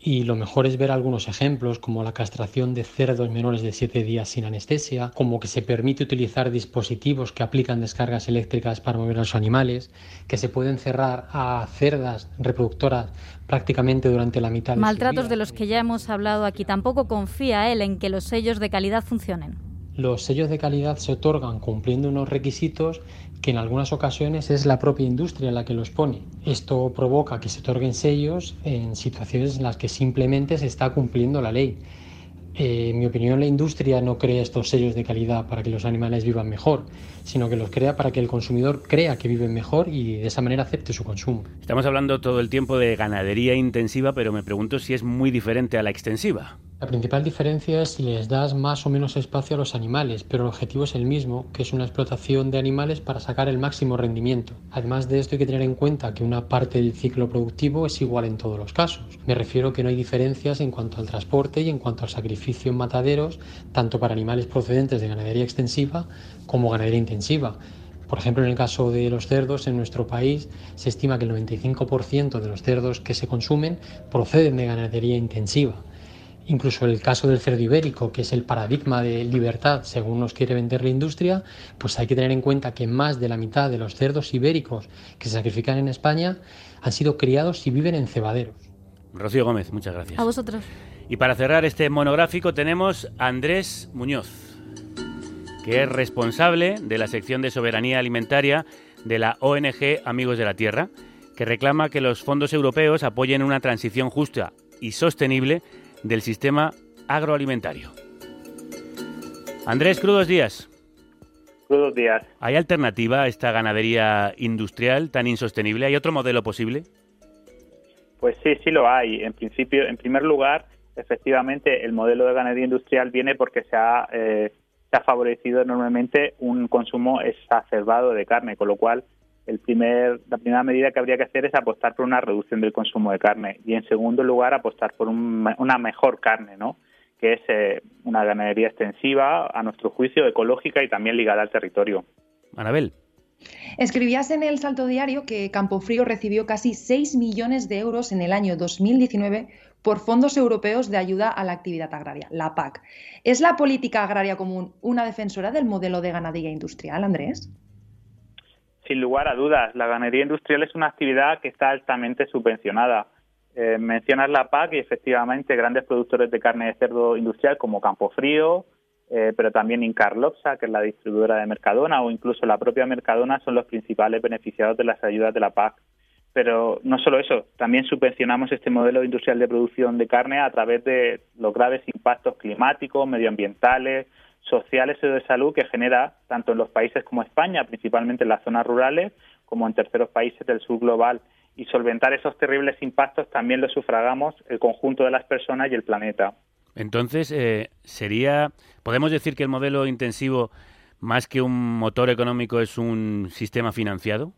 Y lo mejor es ver algunos ejemplos, como la castración de cerdos menores de 7 días sin anestesia, como que se permite utilizar dispositivos que aplican descargas eléctricas para mover a los animales, que se pueden cerrar a cerdas reproductoras prácticamente durante la mitad de Maltratos su vida. de los que ya hemos hablado aquí. Tampoco confía él en que los sellos de calidad funcionen. Los sellos de calidad se otorgan cumpliendo unos requisitos que en algunas ocasiones es la propia industria la que los pone. Esto provoca que se otorguen sellos en situaciones en las que simplemente se está cumpliendo la ley. Eh, en mi opinión, la industria no crea estos sellos de calidad para que los animales vivan mejor, sino que los crea para que el consumidor crea que viven mejor y de esa manera acepte su consumo. Estamos hablando todo el tiempo de ganadería intensiva, pero me pregunto si es muy diferente a la extensiva. La principal diferencia es si les das más o menos espacio a los animales, pero el objetivo es el mismo, que es una explotación de animales para sacar el máximo rendimiento. Además de esto hay que tener en cuenta que una parte del ciclo productivo es igual en todos los casos. Me refiero que no hay diferencias en cuanto al transporte y en cuanto al sacrificio en mataderos, tanto para animales procedentes de ganadería extensiva como ganadería intensiva. Por ejemplo, en el caso de los cerdos, en nuestro país se estima que el 95% de los cerdos que se consumen proceden de ganadería intensiva. Incluso el caso del cerdo ibérico, que es el paradigma de libertad según nos quiere vender la industria, pues hay que tener en cuenta que más de la mitad de los cerdos ibéricos que se sacrifican en España han sido criados y viven en cebaderos. Rocío Gómez, muchas gracias. A vosotros. Y para cerrar este monográfico tenemos a Andrés Muñoz, que es responsable de la sección de soberanía alimentaria de la ONG Amigos de la Tierra, que reclama que los fondos europeos apoyen una transición justa y sostenible del sistema agroalimentario. Andrés, crudos días. Crudos días. ¿Hay alternativa a esta ganadería industrial tan insostenible? ¿Hay otro modelo posible? Pues sí, sí lo hay. En principio, en primer lugar, efectivamente, el modelo de ganadería industrial viene porque se ha, eh, se ha favorecido enormemente un consumo exacerbado de carne, con lo cual el primer, la primera medida que habría que hacer es apostar por una reducción del consumo de carne y, en segundo lugar, apostar por un- una mejor carne, ¿no? que es eh, una ganadería extensiva, a nuestro juicio, ecológica y también ligada al territorio. Anabel. Escribías en el Salto Diario que Campofrío recibió casi 6 millones de euros en el año 2019 por fondos europeos de ayuda a la actividad agraria, la PAC. ¿Es la política agraria común una defensora del modelo de ganadería industrial, Andrés? Sin lugar a dudas, la ganadería industrial es una actividad que está altamente subvencionada. Eh, mencionas la PAC y efectivamente grandes productores de carne de cerdo industrial como Campofrío, eh, pero también Incarlopsa, que es la distribuidora de Mercadona, o incluso la propia Mercadona son los principales beneficiados de las ayudas de la PAC. Pero no solo eso, también subvencionamos este modelo industrial de producción de carne a través de los graves impactos climáticos, medioambientales, sociales y de salud que genera tanto en los países como España, principalmente en las zonas rurales, como en terceros países del sur global. Y solventar esos terribles impactos también lo sufragamos el conjunto de las personas y el planeta. Entonces, eh, sería, podemos decir que el modelo intensivo, más que un motor económico, es un sistema financiado.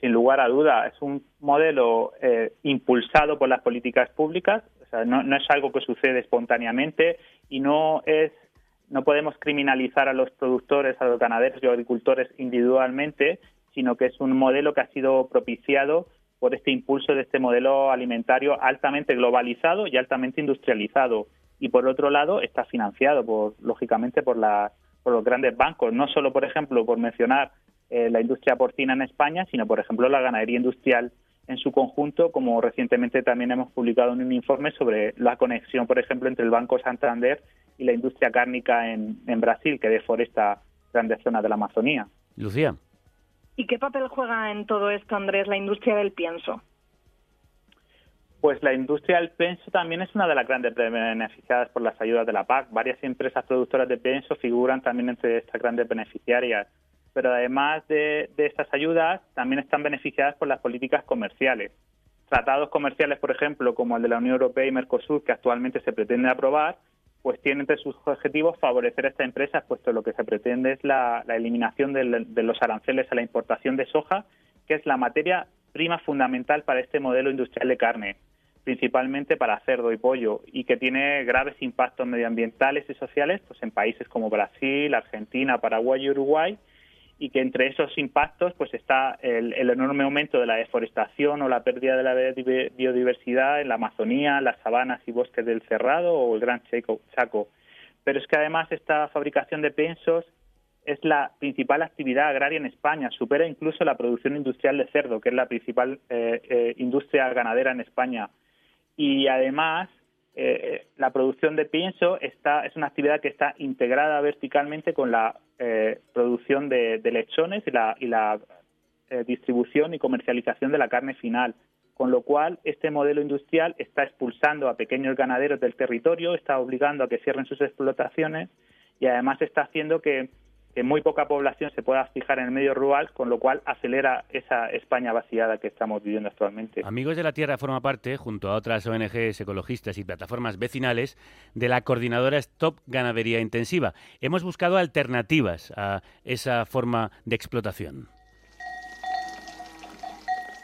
sin lugar a duda, es un modelo eh, impulsado por las políticas públicas, o no es algo que sucede espontáneamente y no es no podemos criminalizar a los productores, a los ganaderos y agricultores individualmente, sino que es un modelo que ha sido propiciado por este impulso de este modelo alimentario altamente globalizado y altamente industrializado. Y por otro lado, está financiado, por, lógicamente, por, la, por los grandes bancos, no solo, por ejemplo, por mencionar eh, la industria porcina en España, sino, por ejemplo, la ganadería industrial en su conjunto, como recientemente también hemos publicado en un informe sobre la conexión, por ejemplo, entre el Banco Santander y la industria cárnica en, en Brasil, que deforesta grandes zonas de la Amazonía. Lucía. ¿Y qué papel juega en todo esto, Andrés, la industria del pienso? Pues la industria del pienso también es una de las grandes beneficiadas por las ayudas de la PAC. Varias empresas productoras de pienso figuran también entre estas grandes beneficiarias. Pero además de, de estas ayudas, también están beneficiadas por las políticas comerciales. Tratados comerciales, por ejemplo, como el de la Unión Europea y Mercosur, que actualmente se pretende aprobar, pues tiene entre sus objetivos favorecer a estas empresas, puesto lo que se pretende es la, eliminación del- de los aranceles a la importación de soja, que es la materia prima fundamental para este modelo industrial de carne, principalmente para cerdo y pollo, y que tiene graves impactos medioambientales y sociales pues en países como Brasil, Argentina, Paraguay y Uruguay, y que entre esos impactos pues está el, el enorme aumento de la deforestación o la pérdida de la biodi- biodiversidad en la Amazonía, las sabanas y bosques del Cerrado o el Gran Chaco. Chaco. Pero es que además esta fabricación de piensos es la principal actividad agraria en España, supera incluso la producción industrial de cerdo, que es la principal eh, eh, industria ganadera en España. Y además, eh, la producción de pienso está, es una actividad que está integrada verticalmente con la eh, producción de, lechones y la, y la eh, distribución y comercialización de la carne final. con lo cual este modelo industrial está expulsando a pequeños ganaderos del territorio, está obligando a que cierren sus explotaciones y además está haciendo que, que muy poca población se pueda fijar en el medio rural, con lo cual acelera esa España vaciada que estamos viviendo actualmente. Amigos de la Tierra forma parte, junto a otras ONGs ecologistas y plataformas vecinales, de la coordinadora Stop Ganadería Intensiva. Hemos buscado alternativas a esa forma de explotación.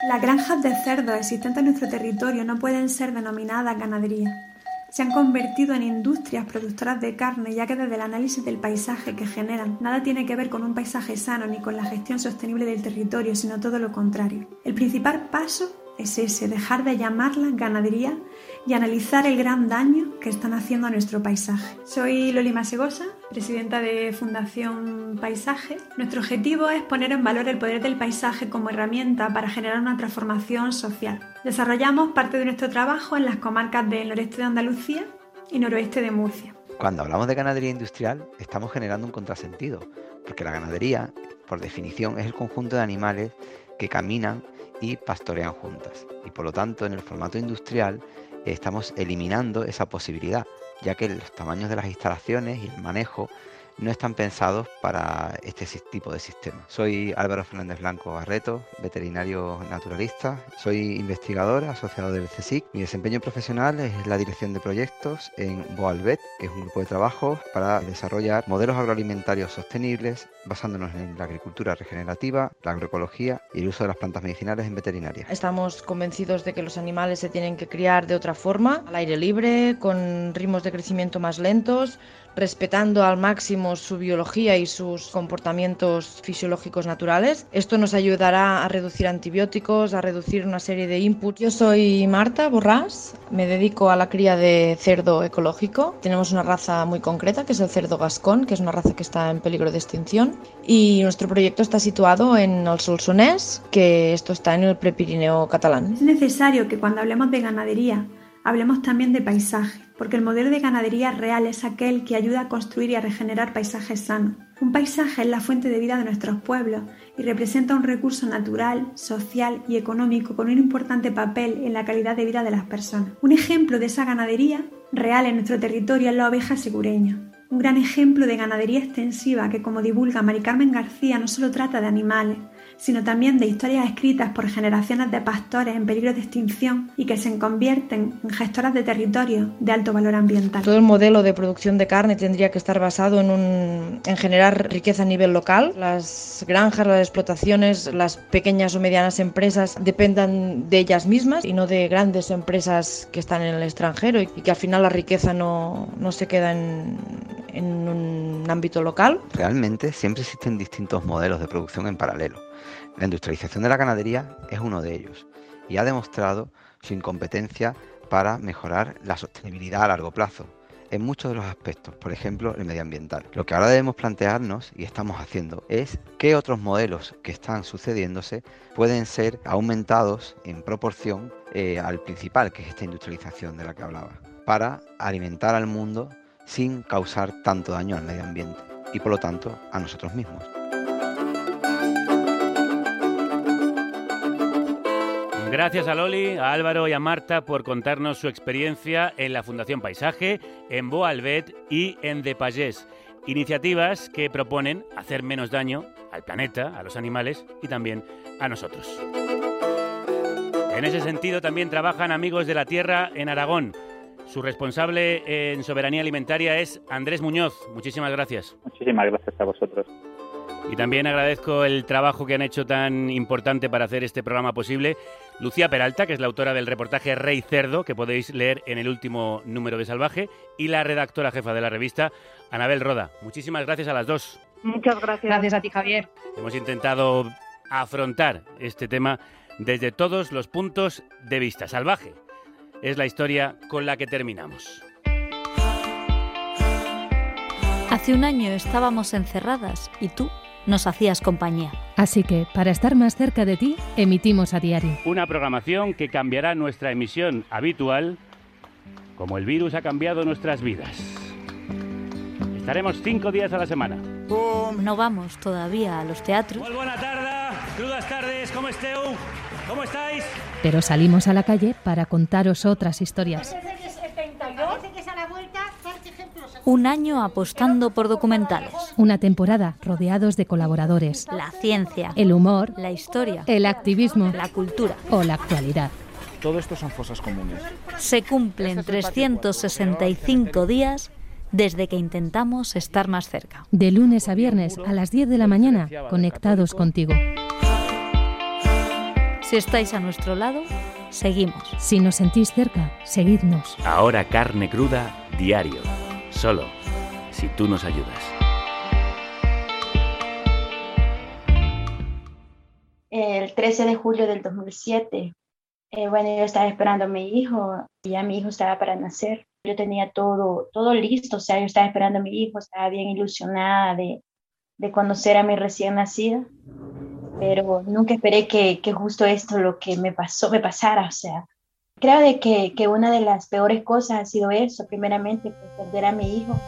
Las granjas de cerdos existentes en nuestro territorio no pueden ser denominadas ganadería. Se han convertido en industrias productoras de carne, ya que desde el análisis del paisaje que generan nada tiene que ver con un paisaje sano ni con la gestión sostenible del territorio, sino todo lo contrario. El principal paso es ese, dejar de llamarla ganadería y analizar el gran daño que están haciendo a nuestro paisaje. Soy Loli Masegosa, presidenta de Fundación Paisaje. Nuestro objetivo es poner en valor el poder del paisaje como herramienta para generar una transformación social. Desarrollamos parte de nuestro trabajo en las comarcas del noreste de Andalucía y noroeste de Murcia. Cuando hablamos de ganadería industrial, estamos generando un contrasentido, porque la ganadería, por definición, es el conjunto de animales que caminan y pastorean juntas. Y por lo tanto, en el formato industrial estamos eliminando esa posibilidad, ya que los tamaños de las instalaciones y el manejo no están pensados para este tipo de sistema. Soy Álvaro Fernández Blanco Barreto, veterinario naturalista, soy investigador asociado del CSIC. Mi desempeño profesional es la dirección de proyectos en Boalvet, que es un grupo de trabajo para desarrollar modelos agroalimentarios sostenibles basándonos en la agricultura regenerativa, la agroecología y el uso de las plantas medicinales en veterinaria. Estamos convencidos de que los animales se tienen que criar de otra forma, al aire libre, con ritmos de crecimiento más lentos, respetando al máximo su biología y sus comportamientos fisiológicos naturales. Esto nos ayudará a reducir antibióticos, a reducir una serie de inputs. Yo soy Marta Borrás, me dedico a la cría de cerdo ecológico. Tenemos una raza muy concreta que es el cerdo gascón, que es una raza que está en peligro de extinción. Y nuestro proyecto está situado en el que esto está en el Prepirineo catalán. Es necesario que cuando hablemos de ganadería hablemos también de paisaje, porque el modelo de ganadería real es aquel que ayuda a construir y a regenerar paisajes sanos. Un paisaje es la fuente de vida de nuestros pueblos y representa un recurso natural, social y económico con un importante papel en la calidad de vida de las personas. Un ejemplo de esa ganadería real en nuestro territorio es la oveja segureña. Un gran ejemplo de ganadería extensiva que, como divulga Mari Carmen García, no solo trata de animales, sino también de historias escritas por generaciones de pastores en peligro de extinción y que se convierten en gestoras de territorio de alto valor ambiental. Todo el modelo de producción de carne tendría que estar basado en, un, en generar riqueza a nivel local. Las granjas, las explotaciones, las pequeñas o medianas empresas dependan de ellas mismas y no de grandes empresas que están en el extranjero y que al final la riqueza no, no se queda en, en un ámbito local. Realmente siempre existen distintos modelos de producción en paralelo. La industrialización de la ganadería es uno de ellos y ha demostrado su incompetencia para mejorar la sostenibilidad a largo plazo en muchos de los aspectos, por ejemplo el medioambiental. Lo que ahora debemos plantearnos y estamos haciendo es qué otros modelos que están sucediéndose pueden ser aumentados en proporción eh, al principal, que es esta industrialización de la que hablaba, para alimentar al mundo sin causar tanto daño al medio ambiente y por lo tanto a nosotros mismos. Gracias a Loli, a Álvaro y a Marta por contarnos su experiencia en la Fundación Paisaje, en Boalbet y en De Pagés. Iniciativas que proponen hacer menos daño al planeta, a los animales y también a nosotros. En ese sentido también trabajan Amigos de la Tierra en Aragón. Su responsable en soberanía alimentaria es Andrés Muñoz. Muchísimas gracias. Muchísimas gracias a vosotros. Y también agradezco el trabajo que han hecho tan importante para hacer este programa posible. Lucía Peralta, que es la autora del reportaje Rey Cerdo, que podéis leer en el último número de Salvaje, y la redactora jefa de la revista, Anabel Roda. Muchísimas gracias a las dos. Muchas gracias. Gracias a ti, Javier. Hemos intentado afrontar este tema desde todos los puntos de vista. Salvaje es la historia con la que terminamos. Hace un año estábamos encerradas y tú nos hacías compañía. Así que, para estar más cerca de ti, emitimos a diario. Una programación que cambiará nuestra emisión habitual como el virus ha cambiado nuestras vidas. Estaremos cinco días a la semana. No vamos todavía a los teatros. Buena tarde, crudas tardes, ¿cómo esteu? ¿Cómo estáis? Pero salimos a la calle para contaros otras historias. Un año apostando por documentales. Una temporada rodeados de colaboradores. La ciencia. El humor. La historia. El activismo. La cultura. O la actualidad. Todo esto son fosas comunes. Se cumplen 365 días desde que intentamos estar más cerca. De lunes a viernes a las 10 de la mañana, conectados contigo. Si estáis a nuestro lado, seguimos. Si nos sentís cerca, seguidnos. Ahora carne cruda diario. Solo si tú nos ayudas. El 13 de julio del 2007, eh, bueno, yo estaba esperando a mi hijo, y ya mi hijo estaba para nacer. Yo tenía todo, todo listo, o sea, yo estaba esperando a mi hijo, estaba bien ilusionada de, de conocer a mi recién nacida, pero nunca esperé que, que justo esto lo que me pasó, me pasara, o sea, creo de que, que una de las peores cosas ha sido eso, primeramente, pues, perder a mi hijo.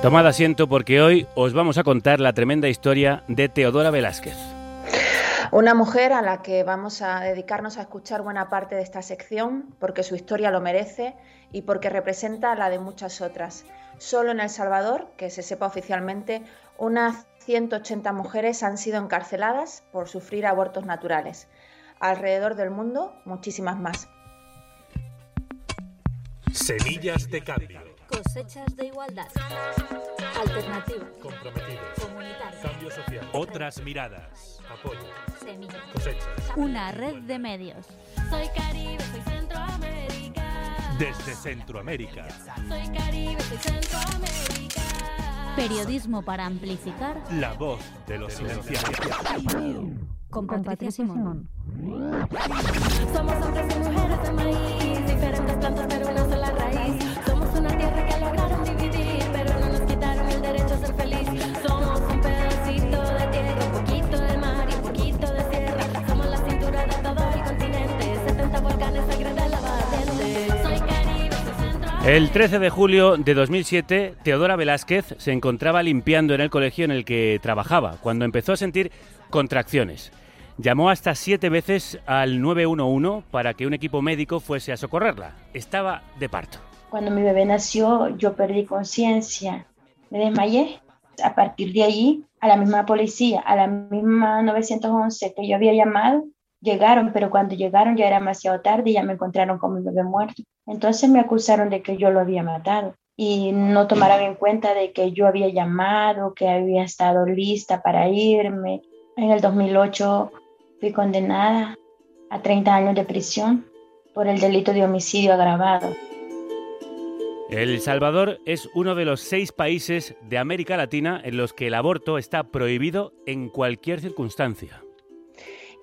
Tomad asiento porque hoy os vamos a contar la tremenda historia de Teodora Velázquez. Una mujer a la que vamos a dedicarnos a escuchar buena parte de esta sección porque su historia lo merece y porque representa la de muchas otras. Solo en El Salvador, que se sepa oficialmente, unas 180 mujeres han sido encarceladas por sufrir abortos naturales. Alrededor del mundo, muchísimas más. Semillas de cambio. Cosechas de igualdad. Alternativa. Comprometidos. Comunitaria. Cambio social. Otras miradas. Apoyo. Semillas. Cosechas. Una red de medios. Soy Caribe, soy Centroamérica. Desde Centroamérica. Soy Caribe, soy Centroamérica. Periodismo para amplificar. La voz de los silenciados. Con Patricia Simón. Somos hombres y mujeres de maíz, diferentes plantas pero una sola raíz. Somos una tierra que lograron dividir, pero no nos quitaron el derecho a ser feliz. Somos un pedacito de tierra, un poquito de mar y un poquito de sierra. Somos la cintura de todo el continente, 70 volcanes, sangre de lavadiente. Soy Caribe, soy. El 13 de julio de 2007, Teodora Velázquez se encontraba limpiando en el colegio en el que trabajaba cuando empezó a sentir contracciones. Llamó hasta siete veces al 911 para que un equipo médico fuese a socorrerla. Estaba de parto. Cuando mi bebé nació, yo perdí conciencia, me desmayé. A partir de allí, a la misma policía, a la misma 911 que yo había llamado, llegaron, pero cuando llegaron ya era demasiado tarde y ya me encontraron con mi bebé muerto. Entonces me acusaron de que yo lo había matado y no tomaron en cuenta de que yo había llamado, que había estado lista para irme. En el 2008 fui condenada a 30 años de prisión por el delito de homicidio agravado. El Salvador es uno de los seis países de América Latina en los que el aborto está prohibido en cualquier circunstancia.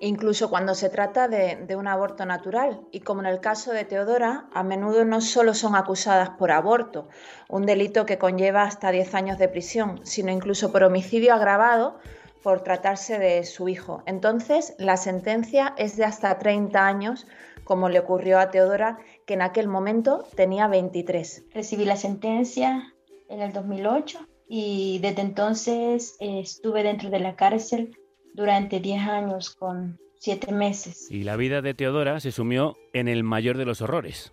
incluso cuando se trata de, de, un aborto natural. Y como en el caso de Teodora, a menudo no solo son acusadas por aborto, un delito que conlleva hasta 10 años de prisión, sino incluso por homicidio agravado por tratarse de su hijo. Entonces, la sentencia es de hasta 30 años, como le ocurrió a Teodora, que en aquel momento tenía 23. Recibí la sentencia en el 2008 y desde entonces eh, estuve dentro de la cárcel durante 10 años con 7 meses. Y la vida de Teodora se sumió en el mayor de los horrores.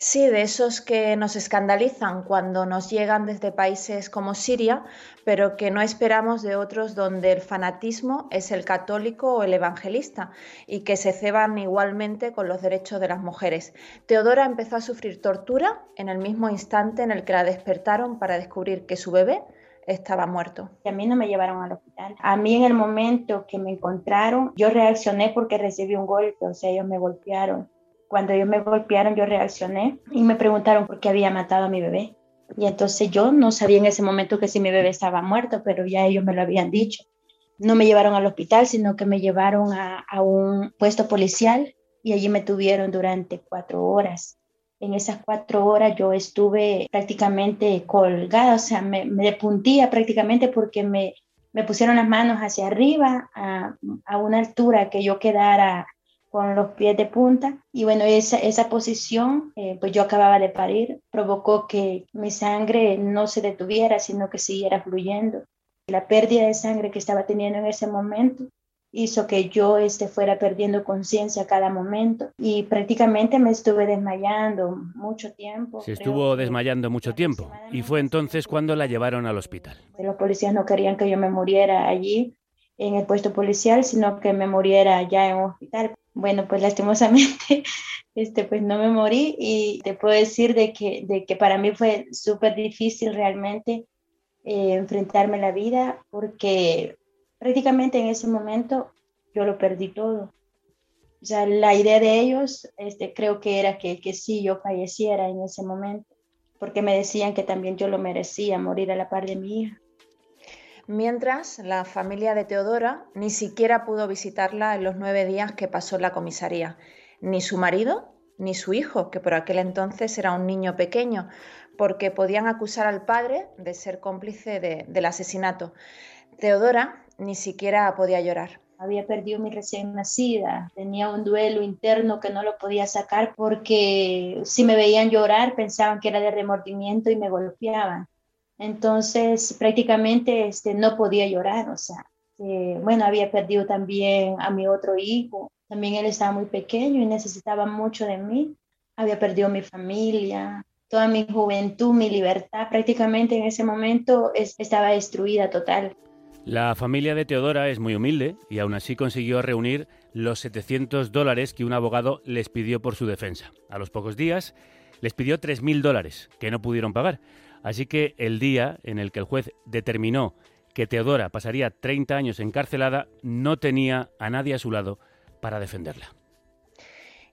Sí, de esos que nos escandalizan cuando nos llegan desde países como Siria, pero que no esperamos de otros donde el fanatismo es el católico o el evangelista y que se ceban igualmente con los derechos de las mujeres. Teodora empezó a sufrir tortura en el mismo instante en el que la despertaron para descubrir que su bebé estaba muerto. A mí no me llevaron al hospital. A mí en el momento que me encontraron, yo reaccioné porque recibí un golpe, o sea, ellos me golpearon. Cuando ellos me golpearon, yo reaccioné y me preguntaron por qué había matado a mi bebé. Y entonces yo no sabía en ese momento que si mi bebé estaba muerto, pero ya ellos me lo habían dicho. No me llevaron al hospital, sino que me llevaron a, a un puesto policial y allí me tuvieron durante cuatro horas. En esas cuatro horas yo estuve prácticamente colgada, o sea, me, me depuntía prácticamente porque me, me pusieron las manos hacia arriba a, a una altura que yo quedara con los pies de punta. Y bueno, esa, esa posición, eh, pues yo acababa de parir, provocó que mi sangre no se detuviera, sino que siguiera fluyendo. La pérdida de sangre que estaba teniendo en ese momento hizo que yo este, fuera perdiendo conciencia a cada momento y prácticamente me estuve desmayando mucho tiempo. Se estuvo desmayando mucho tiempo y fue entonces cuando la llevaron al hospital. Los policías no querían que yo me muriera allí en el puesto policial, sino que me muriera ya en un hospital. Bueno, pues lastimosamente, (laughs) este, pues no me morí y te puedo decir de que, de que para mí fue súper difícil realmente eh, enfrentarme a la vida porque prácticamente en ese momento yo lo perdí todo. O sea, la idea de ellos este, creo que era que, que sí, yo falleciera en ese momento, porque me decían que también yo lo merecía, morir a la par de mi hija. Mientras, la familia de Teodora ni siquiera pudo visitarla en los nueve días que pasó en la comisaría. Ni su marido, ni su hijo, que por aquel entonces era un niño pequeño, porque podían acusar al padre de ser cómplice de, del asesinato. Teodora ni siquiera podía llorar. Había perdido mi recién nacida, tenía un duelo interno que no lo podía sacar porque si me veían llorar pensaban que era de remordimiento y me golpeaban. Entonces prácticamente este, no podía llorar, o sea, eh, bueno, había perdido también a mi otro hijo, también él estaba muy pequeño y necesitaba mucho de mí, había perdido mi familia, toda mi juventud, mi libertad, prácticamente en ese momento es, estaba destruida total. La familia de Teodora es muy humilde y aún así consiguió reunir los 700 dólares que un abogado les pidió por su defensa. A los pocos días les pidió 3.000 dólares que no pudieron pagar. Así que el día en el que el juez determinó que Teodora pasaría 30 años encarcelada, no tenía a nadie a su lado para defenderla.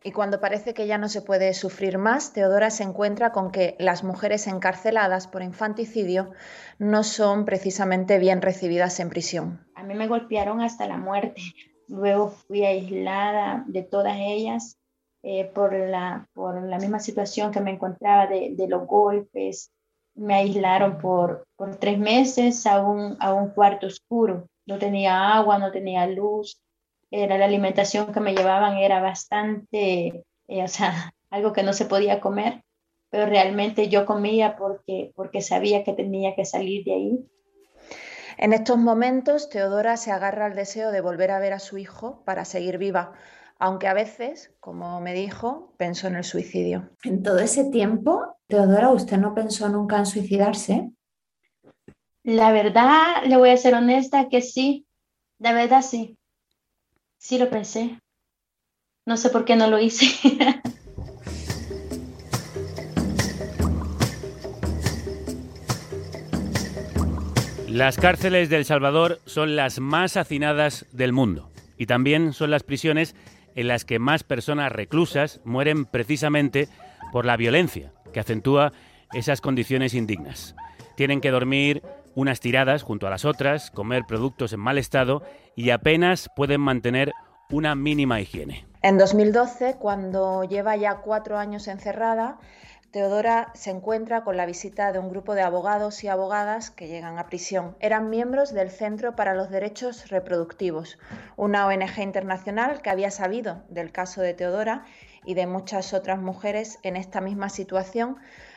Y cuando parece que ya no se puede sufrir más, Teodora se encuentra con que las mujeres encarceladas por infanticidio no son precisamente bien recibidas en prisión. A mí me golpearon hasta la muerte. Luego fui aislada de todas ellas eh, por, la, por la misma situación que me encontraba de, de los golpes, me aislaron por, por tres meses a un, a un cuarto oscuro. No tenía agua, no tenía luz. Era la alimentación que me llevaban era bastante, eh, o sea, (laughs) algo que no se podía comer, pero realmente yo comía porque, porque sabía que tenía que salir de ahí. En estos momentos, Teodora se agarra al deseo de volver a ver a su hijo para seguir viva, aunque a veces, como me dijo, pensó en el suicidio. En todo ese tiempo, Teodora, ¿usted no pensó nunca en suicidarse? La verdad, le voy a ser honesta que sí, la verdad sí, sí lo pensé. No sé por qué no lo hice. (laughs) Las cárceles de El Salvador son las más hacinadas del mundo y también son las prisiones en las que más personas reclusas mueren precisamente por la violencia, que acentúa esas condiciones indignas. Tienen que dormir unas tiradas junto a las otras, comer productos en mal estado y apenas pueden mantener una mínima higiene. En 2012, cuando lleva ya cuatro años encerrada, Teodora se encuentra con la visita de un grupo de abogados y abogadas que llegan a prisión. Eran miembros del Centro para los Derechos Reproductivos, una ONG internacional que había sabido del caso de Teodora y de muchas otras mujeres en esta misma situación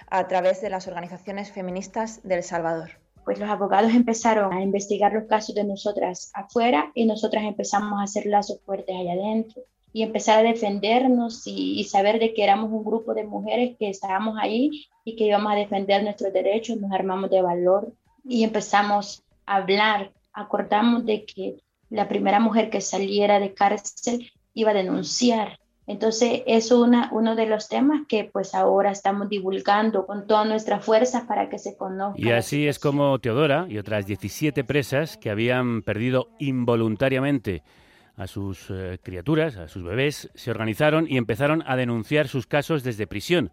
a través de las organizaciones feministas del Salvador. Pues los abogados empezaron a investigar los casos de nosotras afuera y nosotras empezamos a hacer lazos fuertes allá adentro y empezar a defendernos y, saber de que éramos un grupo de mujeres que estábamos ahí y que íbamos a defender nuestros derechos, nos armamos de valor y empezamos a hablar, acordamos de que la primera mujer que saliera de cárcel iba a denunciar. Entonces, es uno de los temas que pues ahora estamos divulgando con todas nuestras fuerzas para que se conozca. Y así es como Teodora y otras 17 presas que habían perdido involuntariamente a sus eh, criaturas, a sus bebés, se organizaron y empezaron a denunciar sus casos desde prisión,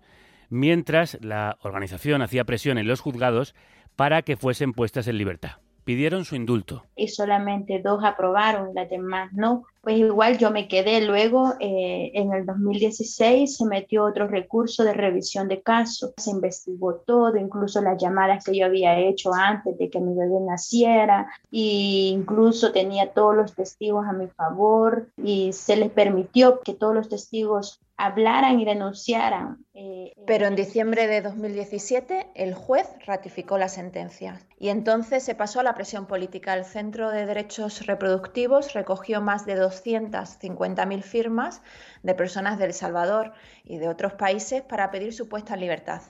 mientras la organización hacía presión en los juzgados para que fuesen puestas en libertad. Pidieron su indulto. Y solamente dos aprobaron, las demás no. Pues igual yo me quedé. Luego, eh, en el 2016, se metió otro recurso de revisión de casos. Se investigó todo, incluso las llamadas que yo había hecho antes de que mi bebé naciera. E incluso tenía todos los testigos a mi favor. Y se les permitió que todos los testigos hablaran y denunciaran. Eh, Pero en diciembre de 2017 el juez ratificó la sentencia y entonces se pasó a la presión política. El Centro de Derechos Reproductivos recogió más de 250.000 firmas de personas de El Salvador y de otros países para pedir su puesta en libertad.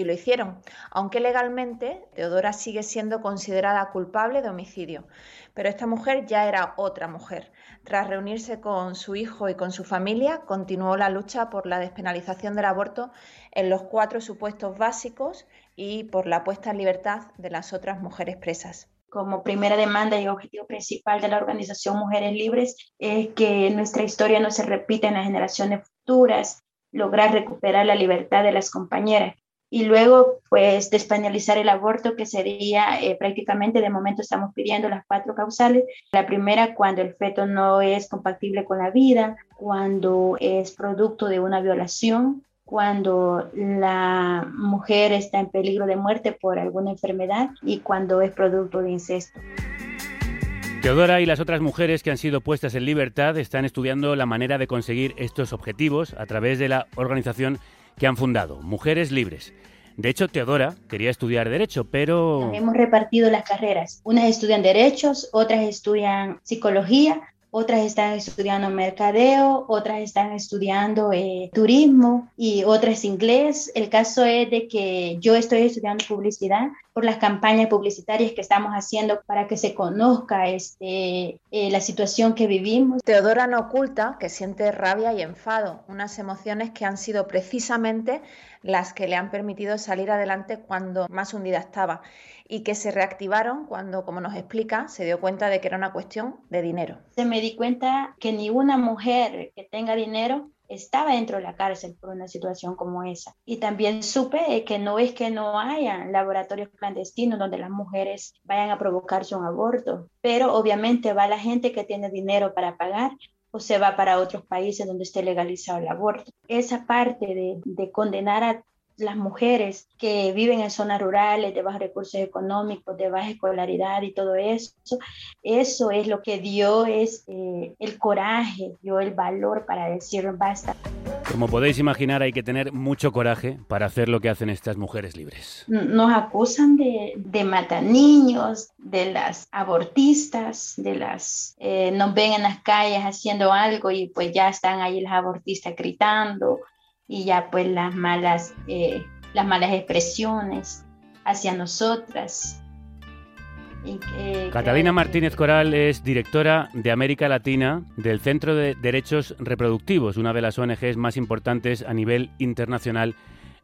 Y lo hicieron, aunque legalmente Teodora sigue siendo considerada culpable de homicidio. Pero esta mujer ya era otra mujer. Tras reunirse con su hijo y con su familia, continuó la lucha por la despenalización del aborto en los cuatro supuestos básicos y por la puesta en libertad de las otras mujeres presas como primera demanda y objetivo principal de la organización Mujeres Libres es que nuestra historia no se repita en las generaciones futuras, lograr recuperar la libertad de las compañeras y luego pues despenalizar el aborto que sería eh, prácticamente de momento estamos pidiendo las cuatro causales la primera cuando el feto no es compatible con la vida cuando es producto de una violación cuando la mujer está en peligro de muerte por alguna enfermedad y cuando es producto de incesto. Teodora y las otras mujeres que han sido puestas en libertad están estudiando la manera de conseguir estos objetivos a través de la organización que han fundado, Mujeres Libres. De hecho, Teodora quería estudiar Derecho, pero... Hemos repartido las carreras. Unas estudian Derechos, otras estudian Psicología, otras están estudiando mercadeo, otras están estudiando eh, turismo y otras inglés. El caso es de que yo estoy estudiando publicidad por las campañas publicitarias que estamos haciendo para que se conozca este, eh, la situación que vivimos. Teodora no oculta que siente rabia y enfado, unas emociones que han sido precisamente las que le han permitido salir adelante cuando más hundida estaba y que se reactivaron cuando, como nos explica, se dio cuenta de que era una cuestión de dinero. Se me di cuenta que ni una mujer que tenga dinero estaba dentro de la cárcel por una situación como esa. Y también supe que no es que no haya laboratorios clandestinos donde las mujeres vayan a provocarse un aborto, pero obviamente va la gente que tiene dinero para pagar o se va para otros países donde esté legalizado el aborto. Esa parte de, de condenar a las mujeres que viven en zonas rurales, de bajos recursos económicos, de baja escolaridad y todo eso, eso es lo que dio es, eh, el coraje, dio el valor para decir basta. Como podéis imaginar, hay que tener mucho coraje para hacer lo que hacen estas mujeres libres. Nos acusan de, de matar niños, de las abortistas, de las... Eh, nos ven en las calles haciendo algo y pues ya están ahí las abortistas gritando y ya pues las malas, eh, las malas expresiones hacia nosotras. Catalina Martínez Coral es directora de América Latina del Centro de Derechos Reproductivos, una de las ONGs más importantes a nivel internacional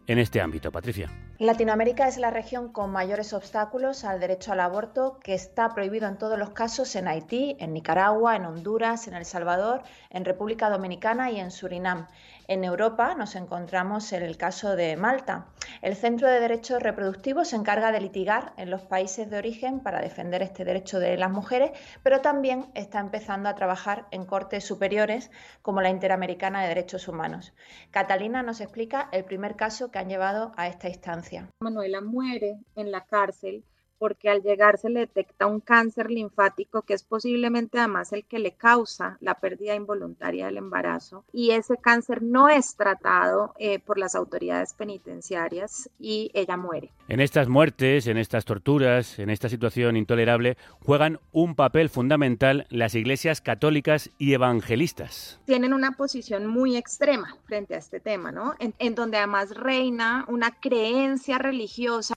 en este ámbito. Patricia. Latinoamérica es la región con mayores obstáculos al derecho al aborto, que está prohibido en todos los casos en Haití, en Nicaragua, en Honduras, en El Salvador, en República Dominicana y en Surinam. En Europa nos encontramos en el caso de Malta. El Centro de Derechos Reproductivos se encarga de litigar en los países de origen para defender este derecho de las mujeres, pero también está empezando a trabajar en cortes superiores como la Interamericana de Derechos Humanos. Catalina nos explica el primer caso que han llevado a esta instancia. Manuela muere en la cárcel porque al llegar se le detecta un cáncer linfático que es posiblemente además el que le causa la pérdida involuntaria del embarazo y ese cáncer no es tratado eh, por las autoridades penitenciarias y ella muere. En estas muertes, en estas torturas, en esta situación intolerable, juegan un papel fundamental las iglesias católicas y evangelistas. Tienen una posición muy extrema frente a este tema, ¿no? en, en donde además reina una creencia religiosa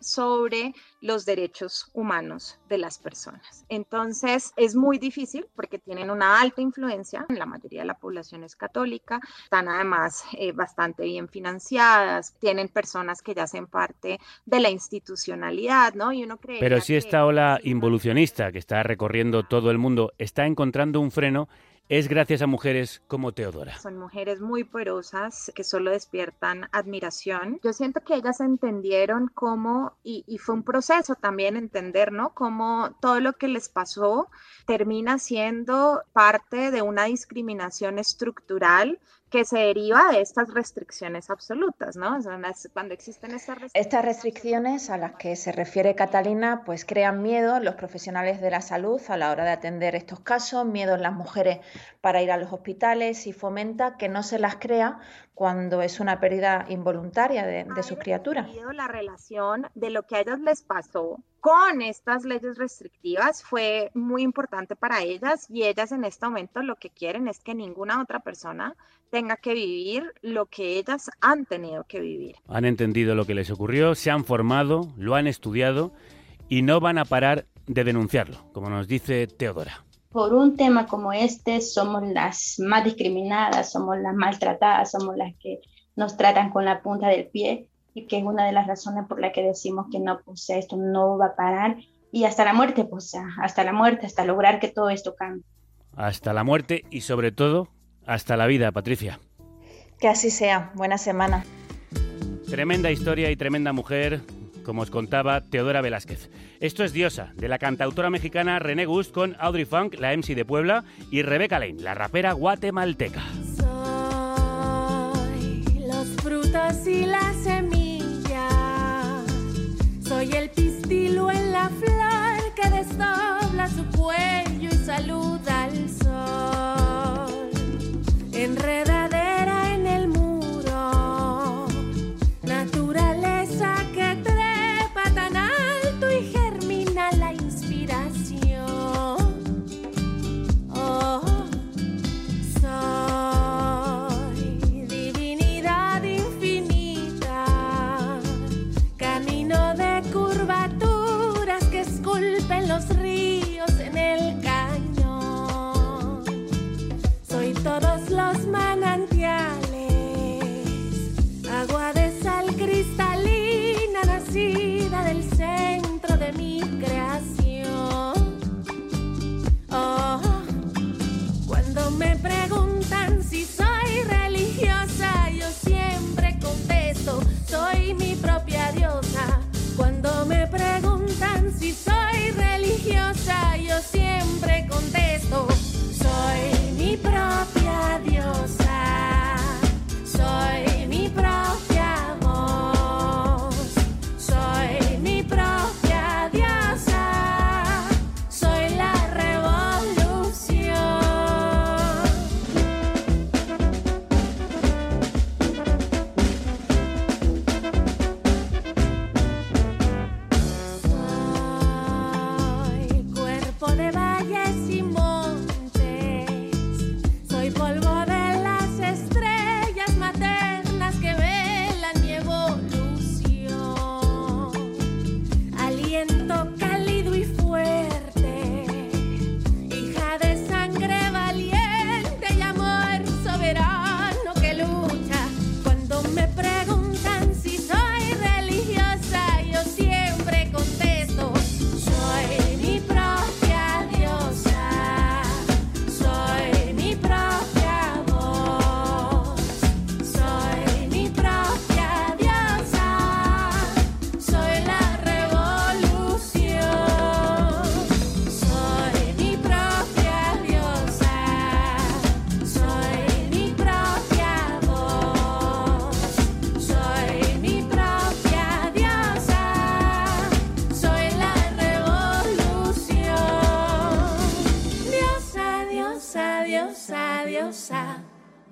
sobre los derechos humanos de las personas. Entonces es muy difícil porque tienen una alta influencia, la mayoría de la población es católica, están además eh, bastante bien financiadas, tienen personas que ya hacen parte de la institucionalidad, ¿no? Y uno cree... Pero si esta ola involucionista que está recorriendo todo el mundo está encontrando un freno, es gracias a mujeres como Teodora. Son mujeres muy poderosas que solo despiertan admiración. Yo siento que ellas entendieron cómo, y, y, fue un proceso también entender, ¿no? Cómo todo lo que les pasó termina siendo parte de una discriminación estructural que se deriva de estas restricciones absolutas, ¿no? Las- cuando existen estas restricciones. Estas restricciones a las que se refiere Catalina pues crean miedo en los profesionales de la salud a la hora de atender estos casos, miedo en las mujeres para ir a los hospitales y fomenta que no se las crea cuando es una pérdida involuntaria de, de sus criaturas. la relación de lo que a ellas les pasó con estas leyes restrictivas fue muy importante para ellas y ellas en este momento lo que quieren es que ninguna otra persona tenga que vivir lo que ellas han tenido que vivir. Han entendido lo que les ocurrió, se han formado, lo han estudiado y no van a parar de denunciarlo, como nos dice Teodora. Por un tema como este somos las más discriminadas, somos las maltratadas, somos las que nos tratan con la punta del pie y que es una de las razones por la que decimos que no, pues esto no va a parar y hasta la muerte, pues hasta la muerte, hasta lograr que todo esto cambie. Hasta la muerte y sobre todo hasta la vida, Patricia. Que así sea. Buena semana. Tremenda historia y tremenda mujer, como os contaba Teodora Velázquez. Esto es Diosa, de la cantautora mexicana René Gust con Audrey Funk, la MC de Puebla, y Rebeca Lane, la rapera guatemalteca. Soy los frutos y las semillas. Soy el pistilo en la flor que desdobla su cuello y saluda al sol. Enredadera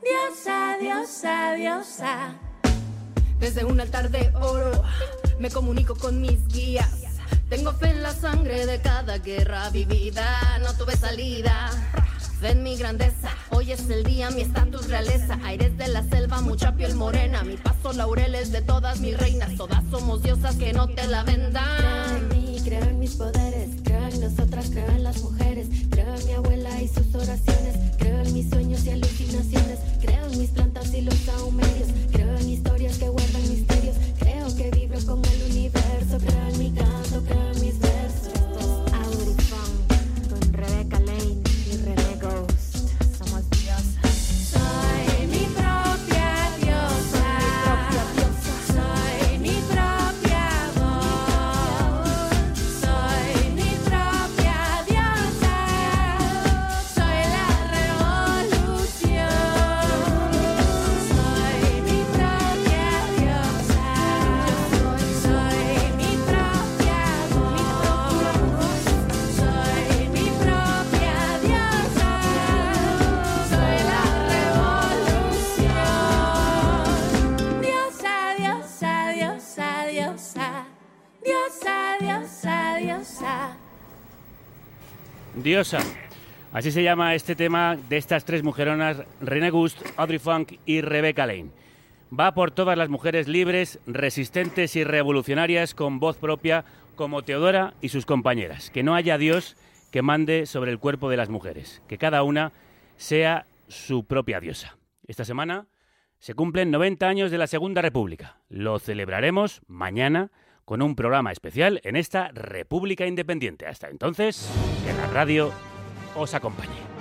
diosa. Diosa, diosa. Desde un altar de oro me comunico con mis guías. Tengo fe en la sangre de cada guerra vivida. No tuve salida. Fe en mi grandeza. Hoy es el día, mi estatus realeza. Aires de la selva, mucha piel morena. Mi paso laureles de todas mis reinas. Todas somos diosas que no te la vendan. Creo en mí, creo en mis poderes, en nosotras, creo en las mujeres, creo en mi abuela y sus oraciones, creo en mis sueños y alucinaciones, creo en mis plantas y los saumerios, creo en historias que guardan misterios, creo que vibro con el universo, Diosa. Así se llama este tema de estas tres mujeronas, René Gust, Audrey Funk y Rebecca Lane. Va por todas las mujeres libres, resistentes y revolucionarias con voz propia como Teodora y sus compañeras. Que no haya Dios que mande sobre el cuerpo de las mujeres, que cada una sea su propia diosa. Esta semana se cumplen 90 años de la Segunda República. Lo celebraremos mañana con un programa especial en esta República Independiente. Hasta entonces, que la radio os acompañe.